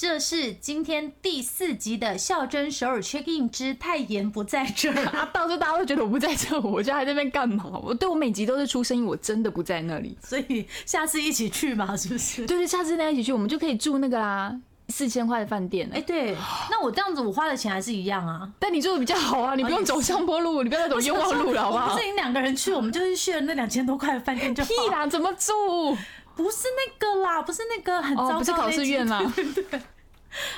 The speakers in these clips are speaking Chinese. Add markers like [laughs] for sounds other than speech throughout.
这是今天第四集的孝真首尔 check in 之太妍不在这儿。[laughs] 啊，到时候大家都觉得我不在这，[laughs] 我就还在那边干嘛？我对我每集都是出声音，我真的不在那里。所以下次一起去嘛，[laughs] 是不是？对对，下次大家一起去，我们就可以住那个啦，四千块的饭店。哎、哎，对，那我这样子我花的钱还是一样啊。但你住的比较好啊，你不用走上坡路，你不要再走冤枉路了，好不好我不是？你两个人去，我们就是去了那两千多块的饭店就好。屁啦，怎么住？不是那个啦，不是那个很糟哦，糕不是考试院啦。[laughs] 啦。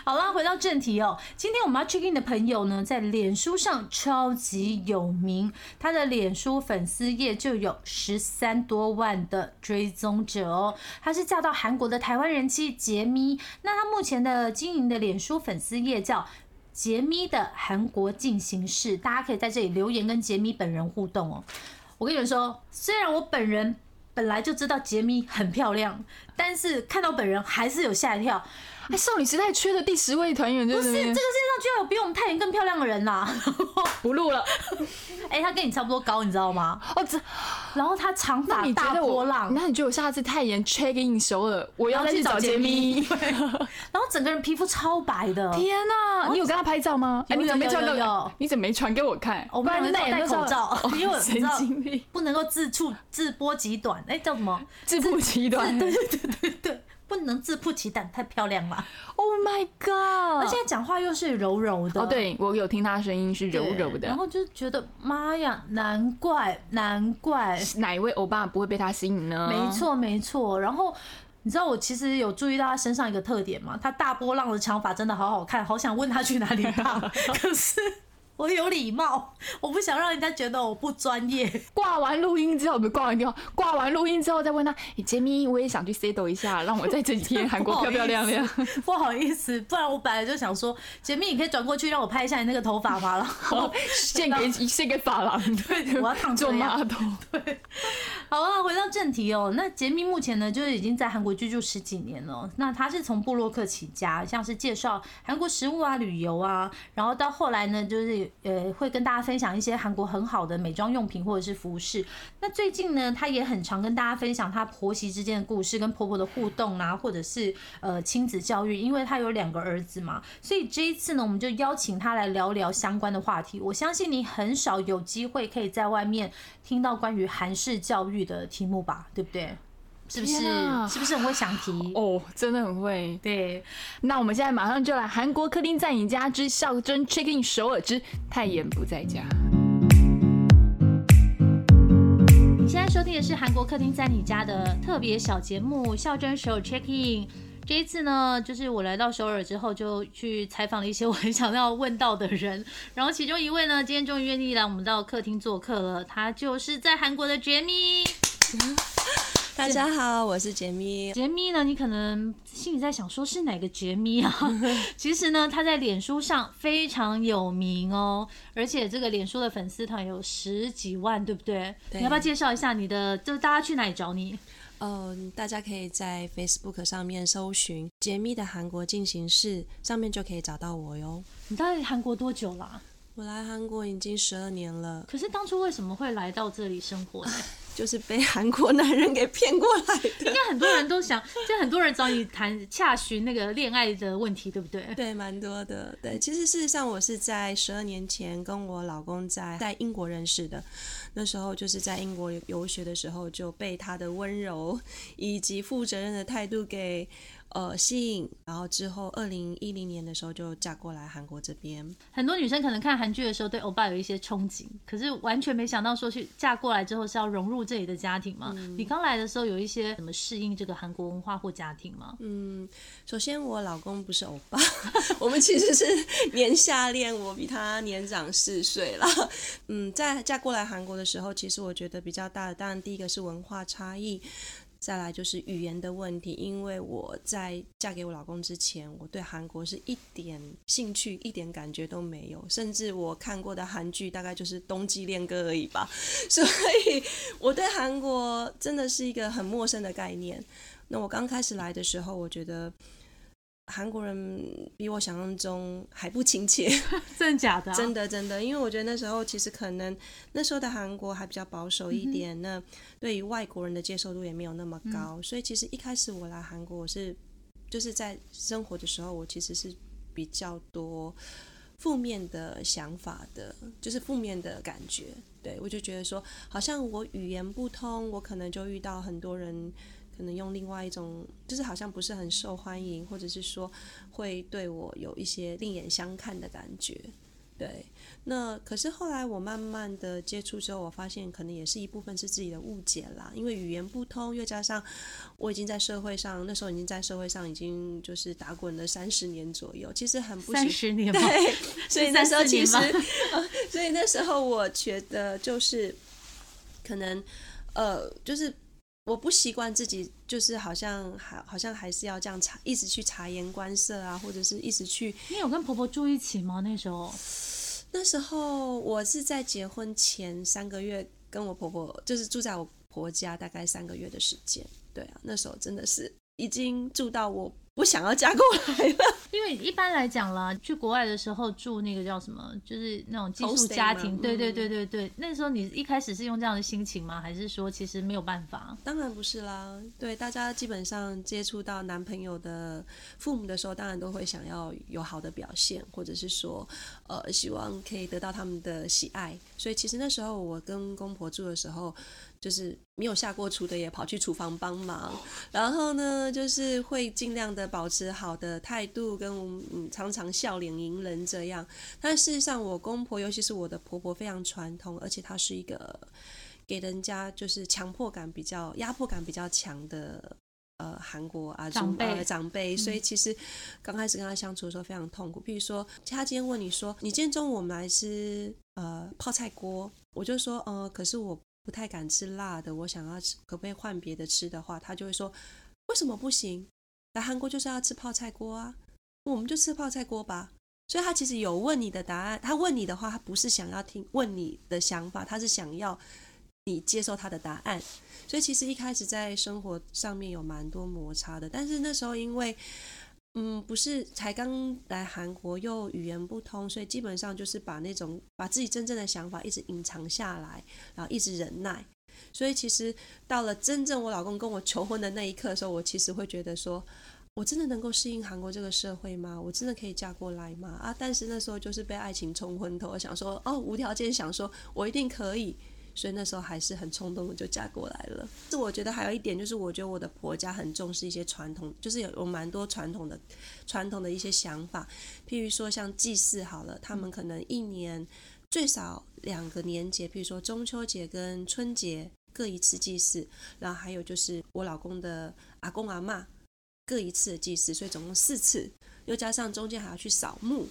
好啦，回到正题哦。今天我们要 check in 的朋友呢，在脸书上超级有名，他的脸书粉丝页就有十三多万的追踪者哦。他是嫁到韩国的台湾人妻杰咪，那他目前的经营的脸书粉丝页叫。杰咪的韩国进行式，大家可以在这里留言跟杰咪本人互动哦。我跟你们说，虽然我本人本来就知道杰米很漂亮，但是看到本人还是有吓一跳。哎，少女时代缺的第十位团员就不是，是那边这个世界上居然有比我们太妍更漂亮的人啦！[laughs] 不录了。[laughs] 哎、她跟你差不多高，你知道吗？哦，这然后她长发大？波浪，那你觉得我下次太妍 check in 首尔，我要去找杰杰咪咪？[laughs] 然后整个人皮肤超白的。天哪、你有跟他拍照吗？哎，有你怎么没有传给我？你怎么没传给我看？我们两个都戴口罩，因为我神经病，不能够自触自波极短，哎、叫什么？自不其短。对对对对对，不能自曝其短，太漂亮了。Oh my god！而且讲话又是柔柔的。哦，对我有听他声音是柔柔的。然后就觉得妈呀，难怪难怪，哪一位欧巴不会被他吸引呢？没，错，没错。然后你知道我其实有注意到他身上一个特点吗？他大波浪的长发真的好好看，好想问他去哪里烫。[laughs] 可是我有礼貌，我不想让人家觉得我不专业。[laughs] 挂完录音之后，不是挂完电话，挂完录音之后再问他，哎，杰米，我也想去 settle 一下，让我在这几天韩国漂漂亮亮。[laughs] [laughs] 不好意思，不然我本来就想说，杰米你可以转过去让我拍一下你那个头发吗？然后献给献给发廊，对我要烫做这样 model。好啊，回到正题哦。那杰米目前呢，就是已经在韩国居住十几年了。那他是从布洛克起家，像是介绍韩国食物啊、旅游啊，然后到后来呢，就是呃会跟大家分享一些韩国很好的美妆用品或者是服饰。那最近呢，他也很常跟大家分享他婆媳之间的故事，跟婆婆的互动啊，或者是呃亲子教育，因为他有两个儿子嘛，所以这一次呢，我们就邀请他来聊聊相关的话题。我相信你很少有机会可以在外面听到关于韩式教育的题目吧，对不对？是不是？是不是很会想题？[laughs] 哦，真的很会。对，那我们现在马上就来韩国客厅在你家之孝真 check in 首尔之泰妍不在家。你现在收听的是韩国客厅在你家的特别小节目《孝真首尔 Check In》。这一次呢，就是我来到首尔之后，就去采访了一些我很想要问到的人。然后其中一位呢，今天终于愿意来我们到客厅做客了，他就是在韩国的杰咪。大家好，我是杰咪。杰咪呢，你可能心里在想说是哪个杰咪啊？[laughs] 其实呢，他在脸书上非常有名哦，而且这个脸书的粉丝团有十几万，对不对？对你要不要介绍一下你的？就是大家去哪里找你？嗯，大家可以在 Facebook 上面搜寻“杰咪的韩国进行式”，上面就可以找到我哟。你在韩国多久啦、我来韩国已经十二年了，可是当初为什么会来到这里生活呢？就是被韩国男人给骗过来的。应该很多人都想，就很多人找你谈洽询那个恋爱的问题，对不对？对，蛮多的。对，其实事实上我是在十二年前跟我老公在在英国认识的，那时候就是在英国游学的时候就被他的温柔以及负责任的态度给呃吸引，然后之后二零一零年的时候就嫁过来韩国这边。很多女生可能看韩剧的时候对欧巴有一些憧憬，可是完全没想到说去嫁过来之后是要融入这里的家庭嘛。你刚来的时候有一些怎么适应这个韩国文化或家庭吗？嗯，首先我老公不是欧巴，[laughs] 我们其实是年下恋，我比他年长四岁啦。嗯，在嫁过来韩国的时候，其实我觉得比较大的，当然第一个是文化差异。再来就是语言的问题，因为我在嫁给我老公之前，我对韩国是一点兴趣、一点感觉都没有，甚至我看过的韩剧大概就是《冬季恋歌》而已吧，[laughs] 所以我对韩国真的是一个很陌生的概念。那我刚开始来的时候，我觉得韩国人比我想象中还不亲切。[laughs] 真的假的、啊？真的真的，因为我觉得那时候其实可能那时候的韩国还比较保守一点，那对于外国人的接受度也没有那么高，所以其实一开始我来韩国，我是就是在生活的时候，我其实是比较多负面的想法的，就是负面的感觉。对我就觉得说，好像我语言不通，我可能就遇到很多人。可能用另外一种，就是好像不是很受欢迎，或者是说会对我有一些另眼相看的感觉。对，那可是后来我慢慢的接触之后，我发现可能也是一部分是自己的误解啦，因为语言不通，又加上我已经在社会上，那时候已经在社会上已经就是打滚了三十年左右，其实很不三十年 [laughs] 吗？对，[laughs] 所以那时候其实，[laughs] 呃所以那时候我觉得就是可能呃，就是我不习惯自己，就是好像还好像还是要这样察，一直去察言观色啊，或者是一直去你有跟婆婆住一起吗？那时候那时候我是在结婚前三个月跟我婆婆，就是住在我婆家大概三个月的时间。对啊，那时候真的是已经住到我不想要嫁过来了。因为一般来讲啦，去国外的时候住那个叫什么，就是那种寄宿家庭。对对嗯对对对，那时候你一开始是用这样的心情吗？还是说其实没有办法？当然不是啦，对大家基本上接触到男朋友的父母的时候，当然都会想要有好的表现，或者是说，呃，希望可以得到他们的喜爱。所以其实那时候我跟公婆住的时候，就是没有下过厨的也跑去厨房帮忙，然后呢，就是会尽量的保持好的态度，跟嗯常常笑脸迎人这样。但事实上，我公婆，尤其是我的婆婆，非常传统，而且她是一个给人家就是强迫感比较、压迫感比较强的。呃，韩国啊长辈呃长辈，所以其实刚开始跟他相处的时候非常痛苦。譬如说，他今天问你说：“你今天中午我们来吃呃泡菜锅？”我就说：“呃，可是我不太敢吃辣的，我想要吃，可不可以换别的吃的话？”他就会说：“为什么不行？来韩国就是要吃泡菜锅啊，我们就吃泡菜锅吧。”所以他其实有问你的答案，他问你的话，他不是想要听问你的想法，他是想要你接受他的答案。所以其实一开始在生活上面有蛮多摩擦的，但是那时候因为嗯不是才刚来韩国又语言不通，所以基本上就是把那种把自己真正的想法一直隐藏下来，然后一直忍耐。所以其实到了真正我老公跟我求婚的那一刻的时候，我其实会觉得说。我真的能够适应韩国这个社会吗？我真的可以嫁过来吗？啊！但是那时候就是被爱情冲昏头，我想说哦，无条件想说我一定可以，所以那时候还是很冲动的就嫁过来了。是我觉得还有一点就是，我觉得我的婆家很重视一些传统，就是有有蛮多传统的传统的一些想法，譬如说像祭祀好了，他们可能一年最少两个年节，譬如说中秋节跟春节各一次祭祀，然后还有就是我老公的阿公阿妈各一次的祭祀，所以总共四次，又加上中间还要去扫墓。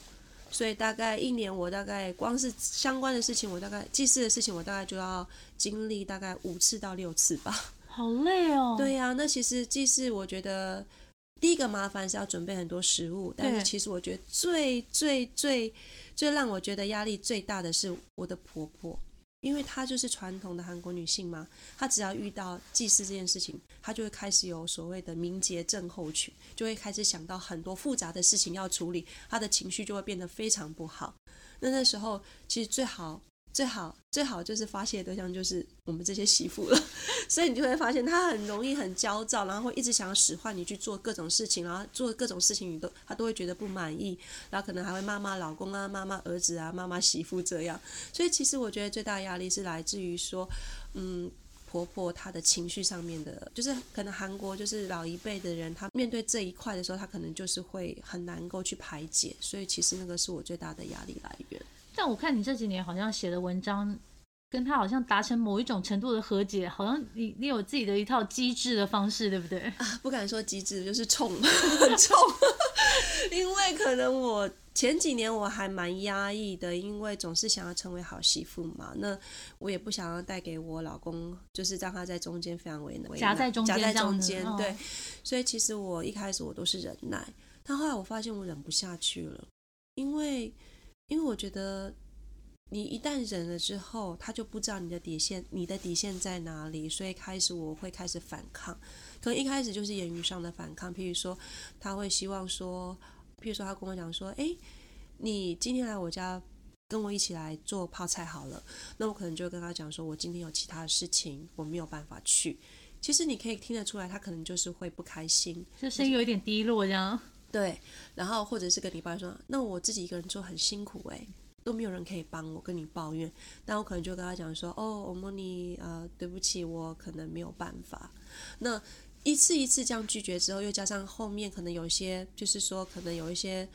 所以大概一年，我大概光是相关的事情，我大概祭祀的事情，我大概就要经历大概五次到六次吧。好累哦。[laughs] 对呀、那其实祭祀，我觉得第一个麻烦是要准备很多食物，但是其实我觉得最最最最让我觉得压力最大的是我的婆婆，因为她就是传统的韩国女性嘛，她只要遇到祭祀这件事情，她就会开始有所谓的名节症候群，就会开始想到很多复杂的事情要处理，她的情绪就会变得非常不好。那那时候其实最好。最好最好就是发泄对象就是我们这些媳妇了，[laughs] 所以你就会发现她很容易很焦躁，然后会一直想要使唤你去做各种事情，然后做各种事情你都她都会觉得不满意，然后可能还会骂骂老公啊、骂骂儿子啊、骂骂媳妇这样。所以其实我觉得最大的压力是来自于说，嗯。婆婆她的情绪上面的，就是可能韩国就是老一辈的人，他面对这一块的时候，他可能就是会很难够去排解，所以其实那个是我最大的压力来源。但我看你这几年好像写的文章跟他好像达成某一种程度的和解，好像你你有自己的一套机制的方式，对不对？啊，不敢说机制，就是冲，很 [laughs] 冲。[laughs] 因为可能我前几年我还蛮压抑的，因为总是想要成为好媳妇嘛。那我也不想要带给我老公，就是让他在中间非常为难，夹在中间，夹在中间。哦、对，所以其实我一开始我都是忍耐，但后来我发现我忍不下去了，因为因为我觉得。你一旦忍了之后，他就不知道你的底线，你的底线在哪里，所以开始我会开始反抗，可能一开始就是言语上的反抗，譬如说他会希望说，譬如说他跟我讲说，诶，你今天来我家跟我一起来做泡菜好了，那我可能就跟他讲说，我今天有其他的事情，我没有办法去。其实你可以听得出来，他可能就是会不开心，就声音有一点低落这样。对，然后或者是跟你爸说，那我自己一个人做很辛苦诶。都没有人可以帮我，跟你抱怨，那我可能就跟他讲说，哦，欧莫尼，呃，对不起，我可能没有办法。那一次一次这样拒绝之后，又加上后面可能有些，就是说可能有一些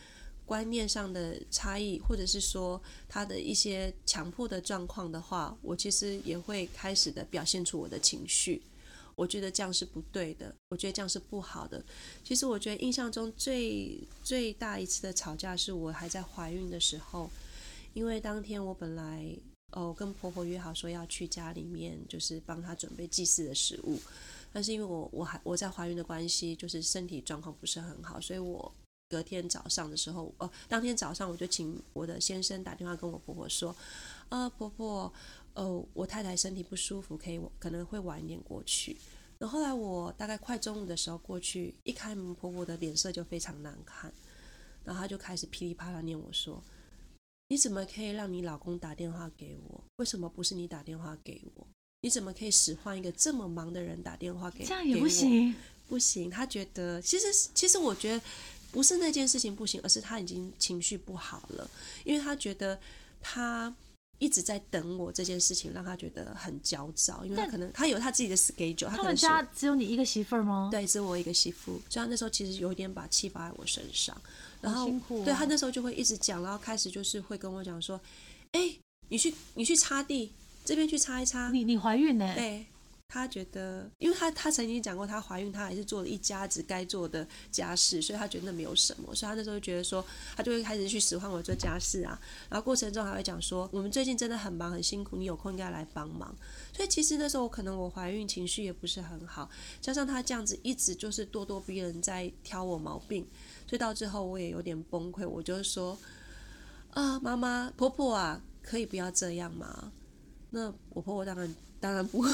观念上的差异，或者是说他的一些强迫的状况的话，我其实也会开始的表现出我的情绪。我觉得这样是不对的，我觉得这样是不好的。其实我觉得印象中最最大一次的吵架是我还在怀孕的时候。因为当天我本来哦跟婆婆约好说要去家里面，就是帮她准备祭祀的食物，但是因为我我还我在怀孕的关系，就是身体状况不是很好，所以我隔天早上的时候，哦当天早上我就请我的先生打电话跟我婆婆说，啊婆婆，呃我太太身体不舒服，可以可能会晚一点过去。然后后来我大概快中午的时候过去，一开门婆婆的脸色就非常难看，然后她就开始噼里啪啦念我说。你怎么可以让你老公打电话给我？为什么不是你打电话给我？你怎么可以使唤一个这么忙的人打电话给？这样也不行，不行。她觉得，其实其实我觉得不是那件事情不行，而是他已经情绪不好了，因为他觉得他一直在等我这件事情，让他觉得很焦躁，因为他可能他有他自己的 schedule。他们家只有你一个媳妇儿吗？对，只有我一个媳妇，所以他那时候其实有一点把气发在我身上。然后，哦、对他那时候就会一直讲，然后开始就是会跟我讲说：“哎，你去你去擦地，这边去擦一擦。”你你怀孕呢？对，他觉得，因为他他曾经讲过，他怀孕，他还是做了一家子该做的家事，所以他觉得那没有什么，所以他那时候觉得说，他就会开始去使唤我做家事啊。然后过程中还会讲说，我们最近真的很忙很辛苦，你有空应该来帮忙。所以其实那时候可能我怀孕情绪也不是很好，加上他这样子一直就是咄咄逼人，在挑我毛病。所以到最后我也有点崩溃，我就说，啊，妈妈、婆婆啊，可以不要这样吗？那我婆婆当然当然不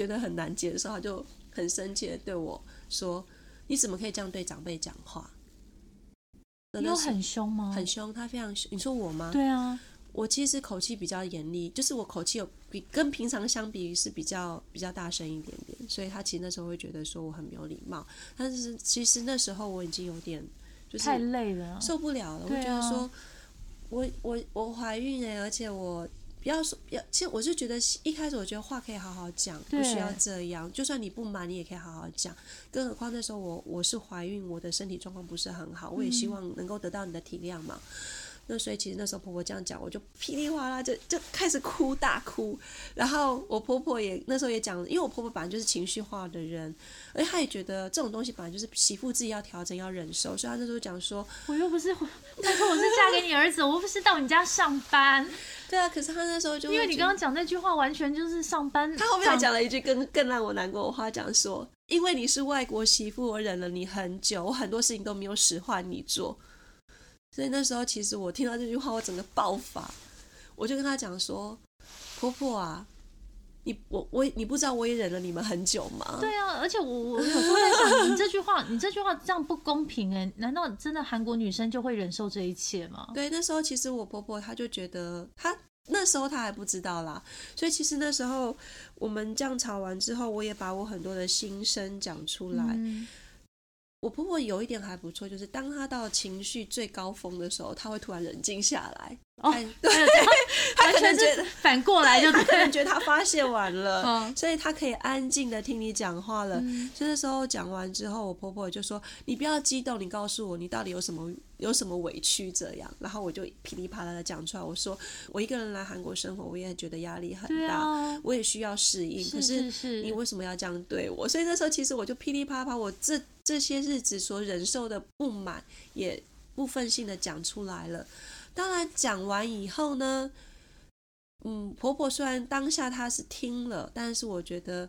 觉得很难接受，他就很生气的对我说：“你怎么可以这样对长辈讲话？”有很凶吗？很凶，他非常凶。你说我吗？对啊，我其实口气比较严厉，就是我口气有比跟平常相比是比较比较大声一点点，所以他其实那时候会觉得说我很没有礼貌。但是其实那时候我已经有点。就是太累了，受不了了。我觉得说，我我我怀孕哎，而且我不要说，要其实我是觉得一开始我觉得话可以好好讲，不需要这样。就算你不满，你也可以好好讲。更何况那时候我我是怀孕，我的身体状况不是很好，我也希望能够得到你的体谅嘛。那所以其实那时候婆婆这样讲，我就噼里哗啦就就开始哭大哭。然后我婆婆也那时候也讲，因为我婆婆本来就是情绪化的人，而且她也觉得这种东西本来就是媳妇自己要调整要忍受，所以她那时候讲说，我又不是，[laughs] 她说我是嫁给你儿子，我又不是到你家上班。[laughs] 对啊，可是她那时候就因为你刚刚讲那句话，完全就是上班。她后面还讲了一句更更让我难过的话，讲说，因为你是外国媳妇，我忍了你很久，我很多事情都没有使唤你做。所以那时候，其实我听到这句话，我整个爆发，我就跟他讲说：“婆婆啊，你我我你不知道我也忍了你们很久吗？”对啊，而且我我有时候在想，你这句话，你这句话这样不公平哎！难道真的韩国女生就会忍受这一切吗？对，那时候其实我婆婆她就觉得，她那时候她还不知道啦，所以其实那时候我们这样吵完之后，我也把我很多的心声讲出来。嗯我婆婆有一点还不错，就是当她到情绪最高峰的时候，她会突然冷静下来。[laughs] [laughs] 对，他可能觉得反过来就他可能觉得他发泄完了，嗯所以他可以安静的听你讲话了。所以那时候讲完之后，我婆婆就说：“你不要激动，你告诉我你到底有什么有什么委屈这样。”然后我就噼里啪啦的讲出来，我说：“我一个人来韩国生活，我也觉得压力很大，啊，我也需要适应。可是是你为什么要这样对我？”所以那时候其实我就噼里啪啦，我这这些日子所忍受的不满也部分性的讲出来了。当然讲完以后呢，嗯，婆婆虽然当下她是听了，但是我觉得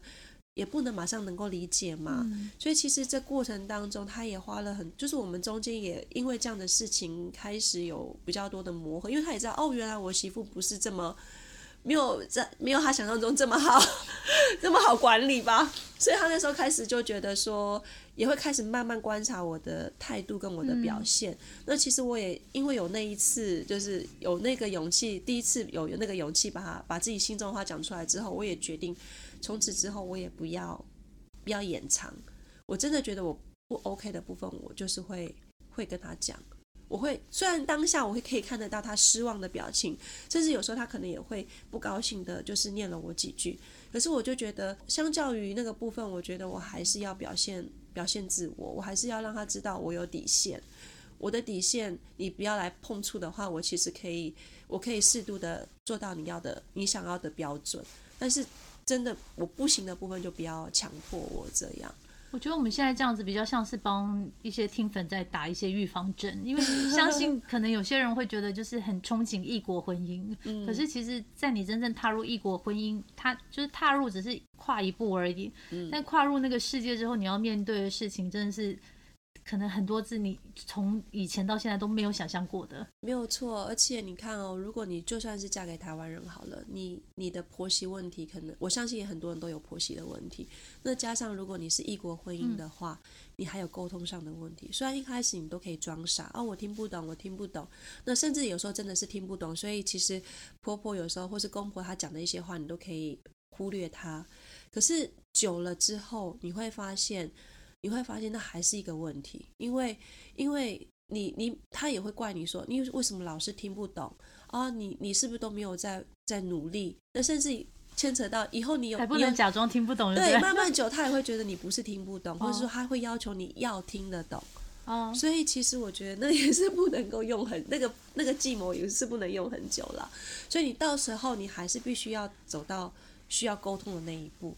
也不能马上能够理解嘛。嗯所以其实这过程当中，她也花了很，就是我们中间也因为这样的事情开始有比较多的磨合，因为她也知道哦，原来我媳妇不是这么。没有在没有他想象中这么好，[laughs] 这么好管理吧？所以他那时候开始就觉得说，也会开始慢慢观察我的态度跟我的表现。那其实我也因为有那一次，就是有那个勇气，第一次有有那个勇气把他把自己心中的话讲出来之后，我也决定从此之后我也不要不要掩藏。我真的觉得我不 OK 的部分，我就是会会跟他讲。我会虽然当下我会可以看得到他失望的表情，甚至有时候他可能也会不高兴的，就是念了我几句。可是我就觉得，相较于那个部分，我觉得我还是要表现表现自我，我还是要让他知道我有底线。我的底线，你不要来碰触的话，我其实可以，我可以适度的做到你要的、你想要的标准。但是真的我不行的部分，就不要强迫我这样。我觉得我们现在这样子比较像是帮一些听粉在打一些预防针，因为相信可能有些人会觉得就是很憧憬异国婚姻，嗯。可是其实，在你真正踏入异国婚姻，它就是踏入只是跨一步而已，嗯。但跨入那个世界之后，你要面对的事情真的是可能很多字你从以前到现在都没有想象过的。没有错，而且你看哦，如果你就算是嫁给台湾人好了，你你的婆媳问题，可能我相信也很多人都有婆媳的问题。那加上如果你是异国婚姻的话，你还有沟通上的问题。虽然一开始你都可以装傻哦，我听不懂，我听不懂。那甚至有时候真的是听不懂，所以其实婆婆有时候或是公婆她讲的一些话，你都可以忽略她。可是久了之后，你会发现，你会发现那还是一个问题，因为因为你你他也会怪你说，你为什么老是听不懂啊？你你是不是都没有在在努力？那甚至牵扯到以后你有还不能假装听不懂，对，不慢慢久他也会觉得你不是听不懂，或者说哦他会要求你要听得懂。哦，所以其实我觉得那也是不能够用很那个那个计谋也是不能用很久了。所以你到时候你还是必须要走到需要沟通的那一步。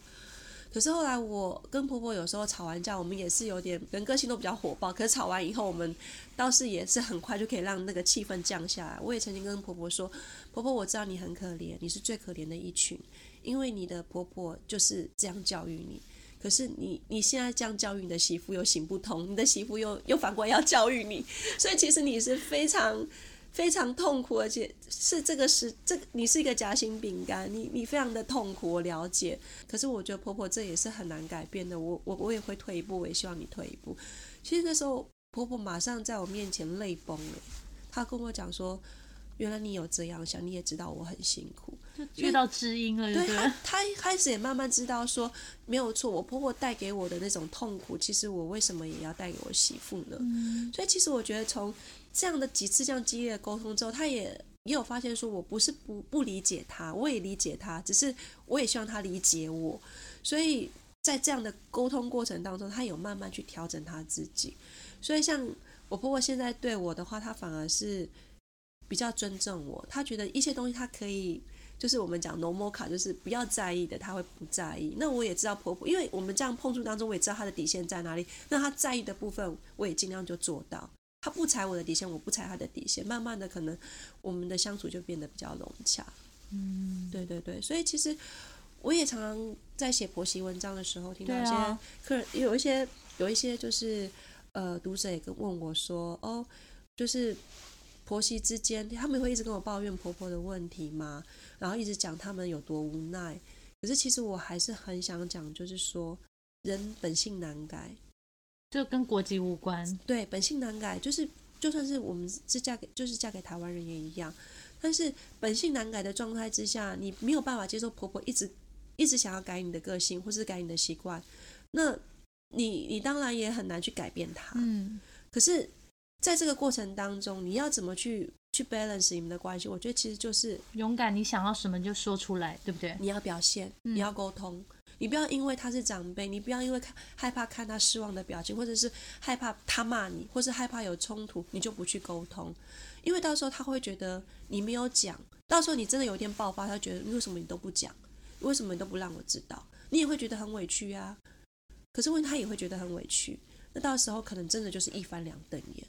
可是后来我跟婆婆有时候吵完架，我们也是有点人个性都比较火爆。可是吵完以后，我们倒是也是很快就可以让那个气氛降下来。我也曾经跟婆婆说：“婆婆，我知道你很可怜，你是最可怜的一群，因为你的婆婆就是这样教育你。可是你你现在这样教育你的媳妇又行不通，你的媳妇又又反过来要教育你，所以其实你是非常非常痛苦，而且是这个是这个你是一个夹心饼干，你你非常的痛苦，我了解。可是我觉得婆婆这也是很难改变的，我我我也会退一步，我也希望你退一步。其实那时候婆婆马上在我面前泪崩了，她跟我讲说，原来你有这样想，你也知道我很辛苦。就遇到知音了，对她，开始也慢慢知道说没有错，我婆婆带给我的那种痛苦，其实我为什么也要带给我媳妇呢？所以其实我觉得从这样的几次这样激烈的沟通之后，她也也有发现说我不是不不理解她，我也理解她，只是我也希望她理解我，所以在这样的沟通过程当中，她有慢慢去调整她自己。所以像我婆婆现在对我的话，她反而是比较尊重我，她觉得一些东西她可以。就是我们讲 no more 卡，就是不要在意的，她会不在意。那我也知道婆婆，因为我们这样碰触当中，我也知道她的底线在哪里。那她在意的部分，我也尽量就做到。她不踩我的底线，我不踩他的底线，慢慢的可能我们的相处就变得比较融洽。嗯，对对对，所以其实我也常常在写婆媳文章的时候，听到一些客人、有一些有一些就是呃读者也跟问我说，哦，就是婆媳之间，他们会一直跟我抱怨婆婆的问题吗？然后一直讲他们有多无奈。可是其实我还是很想讲，就是说人本性难改，这跟国籍无关。对，本性难改，就是就算是我们是嫁给，就是嫁给台湾人也一样。但是本性难改的状态之下，你没有办法接受婆婆一直一直想要改你的个性，或是改你的习惯，那你你当然也很难去改变她。嗯，可是在这个过程当中，你要怎么去去 balance 你们的关系？我觉得其实就是勇敢，你想要什么就说出来，对不对？你要表现，嗯你要沟通，你不要因为他是长辈，你不要因为看害怕看他失望的表情，或者是害怕他骂你，或是害怕有冲突，你就不去沟通，因为到时候他会觉得你没有讲，到时候你真的有一天爆发，他觉得为什么你都不讲，为什么你都不让我知道，你也会觉得很委屈啊。可是问他也会觉得很委屈，那到时候可能真的就是一翻两瞪眼，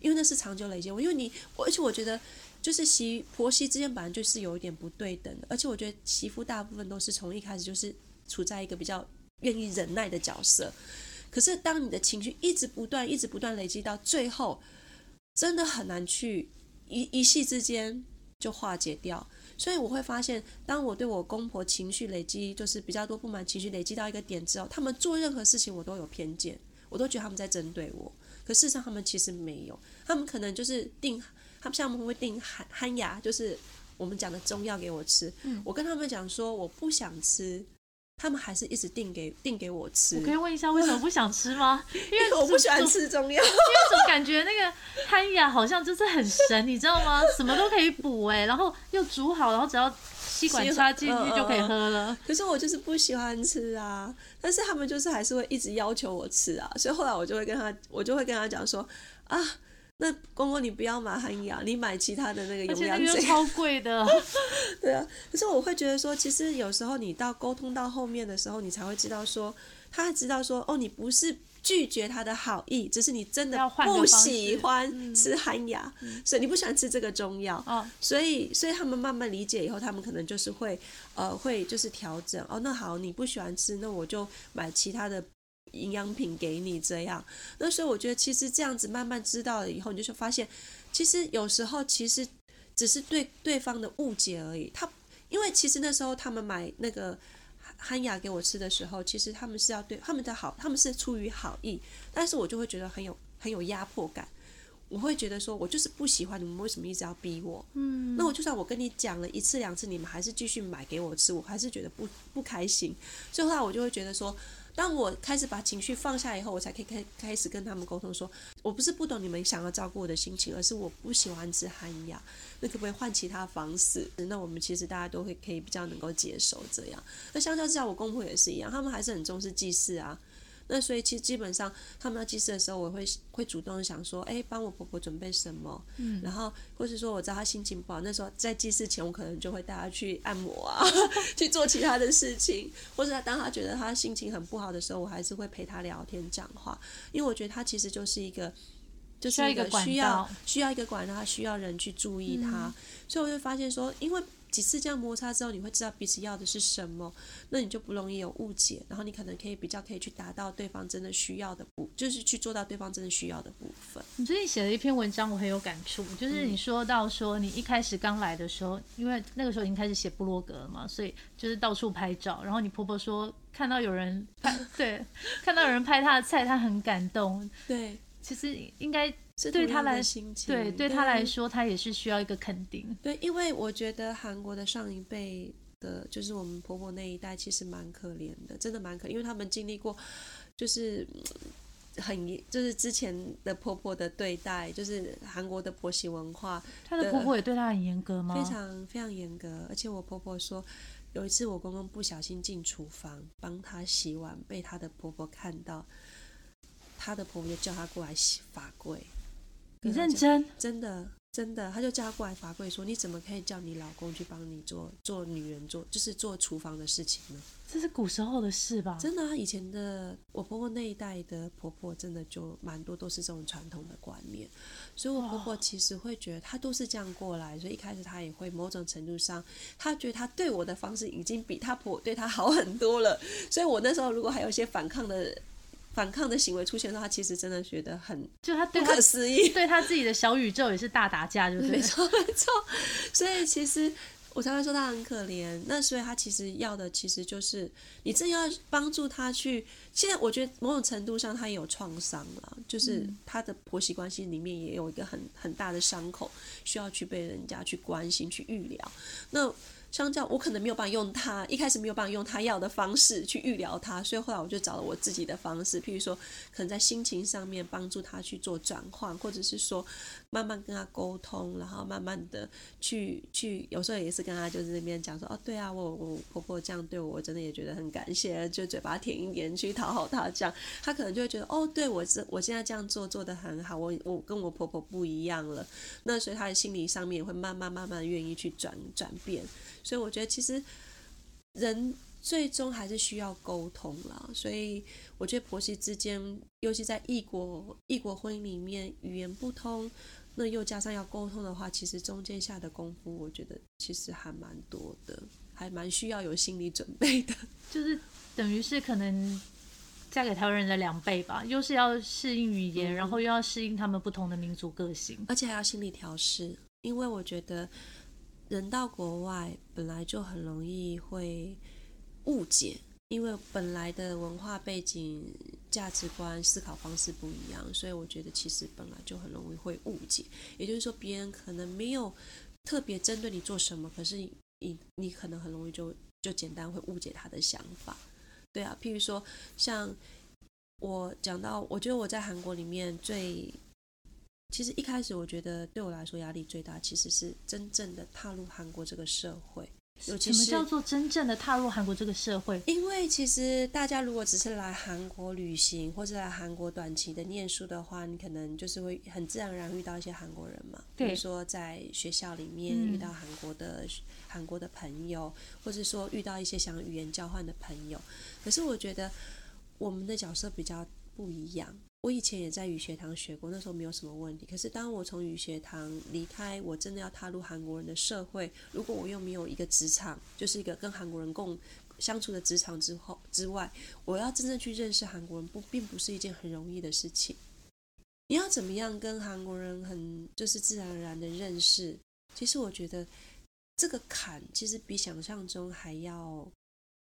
因为那是长久累积。我因为你，而且我觉得，就是媳婆媳之间本来就是有一点不对等的，而且我觉得媳妇大部分都是从一开始就是处在一个比较愿意忍耐的角色，可是当你的情绪一直不断、一直不断累积到最后，真的很难去一一夕之间就化解掉。所以我会发现，当我对我公婆情绪累积，就是比较多不满情绪累积到一个点之后，他们做任何事情我都有偏见，我都觉得他们在针对我。可事实上他们其实没有，他们可能就是定，他们像他们会定憨憨牙，就是我们讲的中药给我吃。我跟他们讲说我不想吃，他们还是一直订给订给我吃。我可以问一下，为什么不想吃吗？[laughs] 因为我不喜欢吃中药。[laughs] 因为总感觉那个憨雅好像就是很神，你知道吗？[laughs] 什么都可以补哎，然后又煮好，然后只要吸管插进去就可以喝了。可是我就是不喜欢吃啊，但是他们就是还是会一直要求我吃啊，所以后来我就会跟他，我就会跟他讲说啊，那公公你不要买汉雅，你买其他的那个而永良贼。且那个又超 [laughs] 贵的，[laughs] 对啊，可是我会觉得说，其实有时候你到沟通到后面的时候，你才会知道说，他知道说，哦，你不是拒绝他的好意，只是你真的不喜欢吃汉雅，所以你不喜欢吃这个中药。哦，所以，所以他们慢慢理解以后，他们可能就是会，呃，会就是调整。哦，那好，你不喜欢吃，那我就买其他的营养品给你这样。那所以我觉得，其实这样子慢慢知道了以后，你就会发现，其实有时候其实只是对对方的误解而已。他因为其实那时候他们买那个憨雅给我吃的时候，其实他们是要对他们的好，他们是出于好意，但是我就会觉得很有很有压迫感。我会觉得说，我就是不喜欢你们，为什么一直要逼我？嗯，那我就算我跟你讲了一次两次，你们还是继续买给我吃，我还是觉得不不开心。最后来我就会觉得说，当我开始把情绪放下以后，我才可以开开始跟他们沟通说，我不是不懂你们想要照顾我的心情，而是我不喜欢吃寒鸭，那可不可以换其他方式？那我们其实大家都会可以比较能够接受这样。那相较之下，我公婆也是一样，他们还是很重视祭祀啊。那所以其实基本上他们要祭祀的时候，我会会主动想说，哎，帮我婆婆准备什么，嗯，然后或是说我知道她心情不好，那时候在祭祀前，我可能就会带她去按摩啊，[laughs] 去做其他的事情，或者当她觉得她心情很不好的时候，我还是会陪她聊天讲话，因为我觉得她其实就是一个。就是一个需要需要一个管道，她需要人去注意她，所以我就发现说，因为几次这样摩擦之后，你会知道彼此要的是什么，那你就不容易有误解，然后你可能可以比较可以去达到对方真的需要的部，就是去做到对方真的需要的部分。你最近写了一篇文章，我很有感触，就是你说到说你一开始刚来的时候，因为那个时候已经开始写部落格了嘛，所以就是到处拍照，然后你婆婆说看到有人拍，[laughs] 对，看到有人拍她的菜，她很感动。对，其实应该是对他来心情，对对他来说，他也是需要一个肯定。对，因为我觉得韩国的上一辈的，就是我们婆婆那一代，其实蛮可怜的，真的蛮可怜，因为他们经历过，就是。嗯很严就是之前的婆婆的对待，就是韩国的婆媳文化，她的婆婆也对她很严格吗？非常非常严格，而且我婆婆说，有一次我公公不小心进厨房帮她洗碗，被她的婆婆看到，她的婆婆就叫她过来洗罚柜。你认真？真的真的，她就叫她过来罚跪说，你怎么可以叫你老公去帮你做做女人做，就是做厨房的事情呢？这是古时候的事吧？真的、啊，以前的我婆婆那一代的婆婆，真的就蛮多都是这种传统的观念，所以我婆婆其实会觉得她都是这样过来，所以一开始她也会某种程度上，她觉得她对我的方式已经比她婆对她好很多了，所以我那时候如果还有一些反抗的反抗的行为出现的话，她其实真的觉得很就他不可思议。对他自己的小宇宙也是大打架，对不 [laughs] 对没？错没错，所以其实我才会说他很可怜。那所以他其实要的其实就是你真要帮助他去。现在我觉得某种程度上他也有创伤了，就是他的婆媳关系里面也有一个很很大的伤口，需要去被人家去关心、去预疗。那相较我可能没有办法用他一开始没有办法用他要的方式去预疗他，所以后来我就找了我自己的方式，譬如说可能在心情上面帮助他去做转换，或者是说慢慢跟他沟通，然后慢慢的去去，有时候也是跟他就是那边讲说，哦，对啊，我我婆婆这样对我，我真的也觉得很感谢，就嘴巴甜一点去讨好他，这样他可能就会觉得，哦，对我这我现在这样做做得很好，我我跟我婆婆不一样了，那所以他的心理上面也会慢慢慢慢愿意去转转变。所以我觉得其实人最终还是需要沟通啦。所以我觉得婆媳之间，尤其在异国异国婚姻里面，语言不通，那又加上要沟通的话，其实中间下的功夫，我觉得其实还蛮多的，还蛮需要有心理准备的。就是等于是可能嫁给台湾人的两倍吧，又是要适应语言，然后又要适应他们不同的民族个性，而且还要心理调试，因为我觉得。人到国外本来就很容易会误解，因为本来的文化背景、价值观、思考方式不一样，所以我觉得其实本来就很容易会误解。也就是说，别人可能没有特别针对你做什么，可是你你可能很容易就就简单会误解他的想法。对啊，譬如说像我讲到，我觉得我在韩国里面最。其实一开始我觉得对我来说压力最大，其实是真正的踏入韩国这个社会。什么叫做真正的踏入韩国这个社会？因为其实大家如果只是来韩国旅行，或者来韩国短期的念书的话，你可能就是会很自然而然遇到一些韩国人嘛。比如说在学校里面遇到韩国的韩国的朋友，或者说遇到一些想语言交换的朋友。可是我觉得我们的角色比较不一样。我以前也在语学堂学过，那时候没有什么问题。可是当我从语学堂离开，我真的要踏入韩国人的社会，如果我又没有一个职场，就是一个跟韩国人共相处的职场之后之外，我要真正去认识韩国人，不并不是一件很容易的事情。你要怎么样跟韩国人很就是自然而然的认识？其实我觉得这个坎其实比想象中还要，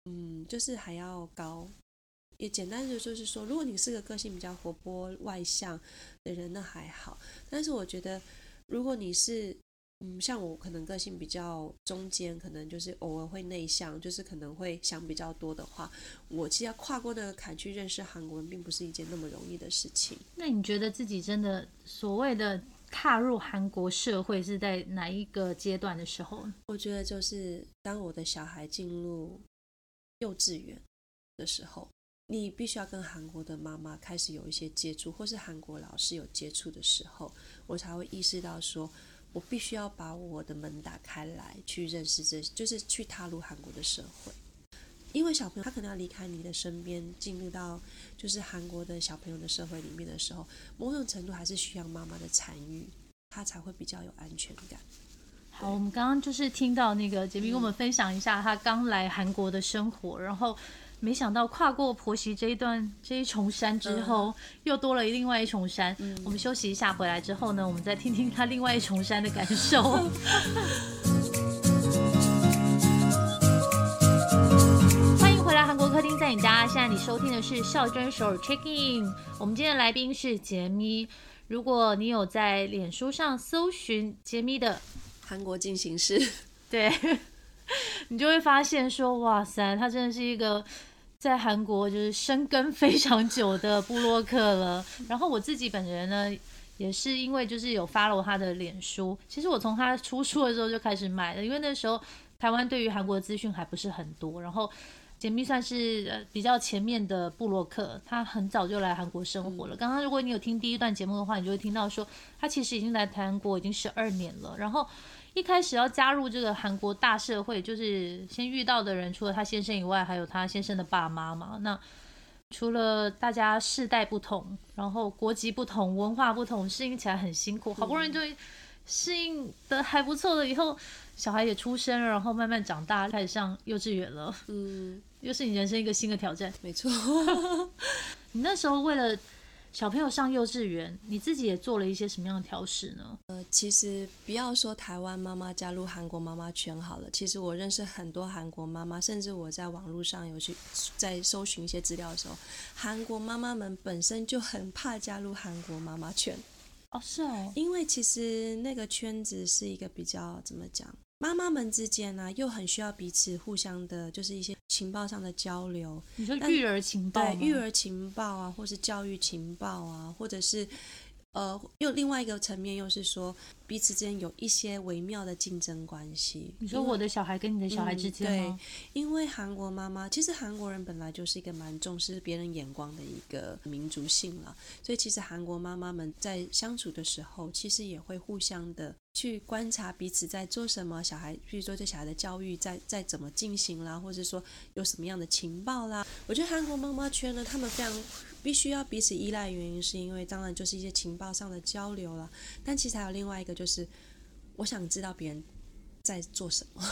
嗯，就是还要高。也简单的就是说，如果你是个个性比较活泼外向的人，那还好。但是我觉得，如果你是，嗯，像我可能个性比较中间，可能就是偶尔会内向，就是可能会想比较多的话，我其实要跨过那个坎去认识韩国人，并不是一件那么容易的事情。那你觉得自己真的所谓的踏入韩国社会是在哪一个阶段的时候？我觉得就是当我的小孩进入幼稚园的时候。你必须要跟韩国的妈妈开始有一些接触，或是韩国老师有接触的时候，我才会意识到说，我必须要把我的门打开来，去认识这，就是去踏入韩国的社会。因为小朋友他可能要离开你的身边，进入到就是韩国的小朋友的社会里面的时候，某种程度还是需要妈妈的参与，他才会比较有安全感。好，我们刚刚就是听到那个杰明跟我们分享一下他刚来韩国的生活，然后。没想到跨过婆媳这一段这一重山之后，又多了另外一重山。我们休息一下，回来之后呢，我们再听听他另外一重山的感受。[laughs] 欢迎回来，韩国客厅在你家。现在你收听的是孝真首尔 Check In。我们今天的来宾是杰咪。如果你有在脸书上搜寻杰咪的韩国进行式，对 [laughs] 你就会发现说，哇塞，他真的是一个。在韩国就是生根非常久的布洛克了，然后我自己本人呢，也是因为就是有 follow 他的脸书，其实我从他出书的时候就开始买了，因为那时候台湾对于韩国的资讯还不是很多，然后简密算是呃比较前面的布洛克，他很早就来韩国生活了。刚刚如果你有听第一段节目的话，你就会听到说他其实已经来韩国已经十二年了，然后。一开始要加入这个韩国大社会，就是先遇到的人，除了他先生以外，还有他先生的爸妈嘛。那除了大家世代不同，然后国籍不同，文化不同，适应起来很辛苦。好不容易就适应的还不错了，以后小孩也出生了，然后慢慢长大，开始上幼稚园了。嗯，又是你人生一个新的挑战。没错，[laughs] 你那时候为了。小朋友上幼稚园，你自己也做了一些什么样的调试呢？呃，其实不要说台湾妈妈加入韩国妈妈圈好了，其实我认识很多韩国妈妈，甚至我在网络上有去在搜寻一些资料的时候，韩国妈妈们本身就很怕加入韩国妈妈圈。哦，是哦，因为其实那个圈子是一个比较怎么讲，妈妈们之间呢、又很需要彼此互相的，就是一些情报上的交流，你说育儿情报对育儿情报啊，或是教育情报啊，或者是呃，又另外一个层面又是说彼此之间有一些微妙的竞争关系。你说我的小孩跟你的小孩之间对？因为韩国妈妈，其实韩国人本来就是一个蛮重视别人眼光的一个民族性了，所以其实韩国妈妈们在相处的时候，其实也会互相的去观察彼此在做什么，小孩，比如说对小孩的教育在在怎么进行啦，或者说有什么样的情报啦。我觉得韩国妈妈圈呢，他们非常必须要彼此依赖，原因是因为当然就是一些情报上的交流啦，但其实还有另外一个就是，我想知道别人在做什么。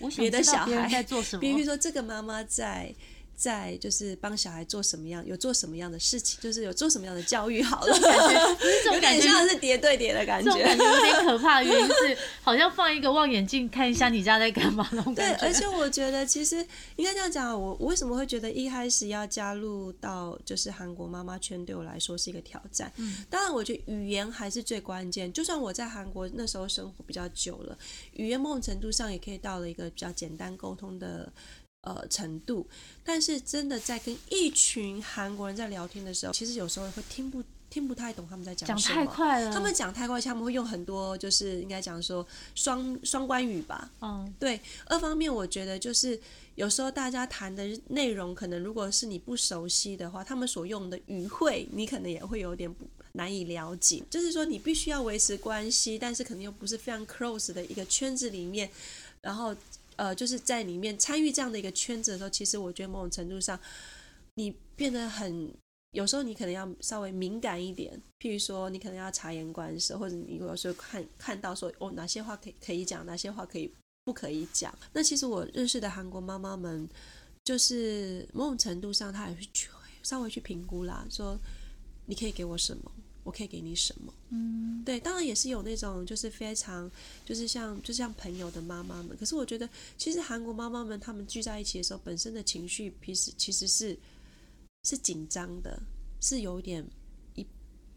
我想别的小知道别人孩在做什么。比如说这个妈妈在在就是帮小孩做什么样，有做什么样的事情，就是有做什么样的教育好了，感觉 [laughs] 有感觉点像是叠对叠的感这种感觉。觉有点可怕的，原因是 [laughs] 好像放一个望远镜看一下你家在干嘛那种对，感觉。而且我觉得其实应该这样讲，我我为什么会觉得一开始要加入到就是韩国妈妈圈，对我来说是一个挑战。嗯，当然我觉得语言还是最关键。就算我在韩国那时候生活比较久了，语言某种程度上也可以到了一个比较简单沟通的。呃，程度，但是真的在跟一群韩国人在聊天的时候，其实有时候会听不听不太懂他们在讲讲什么。讲太快了，他们讲太快，他们会用很多，就是应该讲说双双关语吧。嗯，对，二方面我觉得就是有时候大家谈的内容，可能如果是你不熟悉的话，他们所用的语汇，你可能也会有点不难以了解。就是说，你必须要维持关系，但是可能又不是非常 close 的一个圈子里面，然后呃，就是在里面参与这样的一个圈子的时候，其实我觉得某种程度上，你变得很。有时候你可能要稍微敏感一点，譬如说你可能要察言观色，或者你有时候看看到说哦哪些话可以可以讲，哪些话可以不可以讲。那其实我认识的韩国妈妈们，就是某种程度上，她也会去稍微去评估啦，说你可以给我什么，我可以给你什么。嗯，对，当然也是有那种就是非常就是像就像朋友的妈妈们。可是我觉得，其实韩国妈妈们她们聚在一起的时候，本身的情绪其实其实是是紧张的，是有点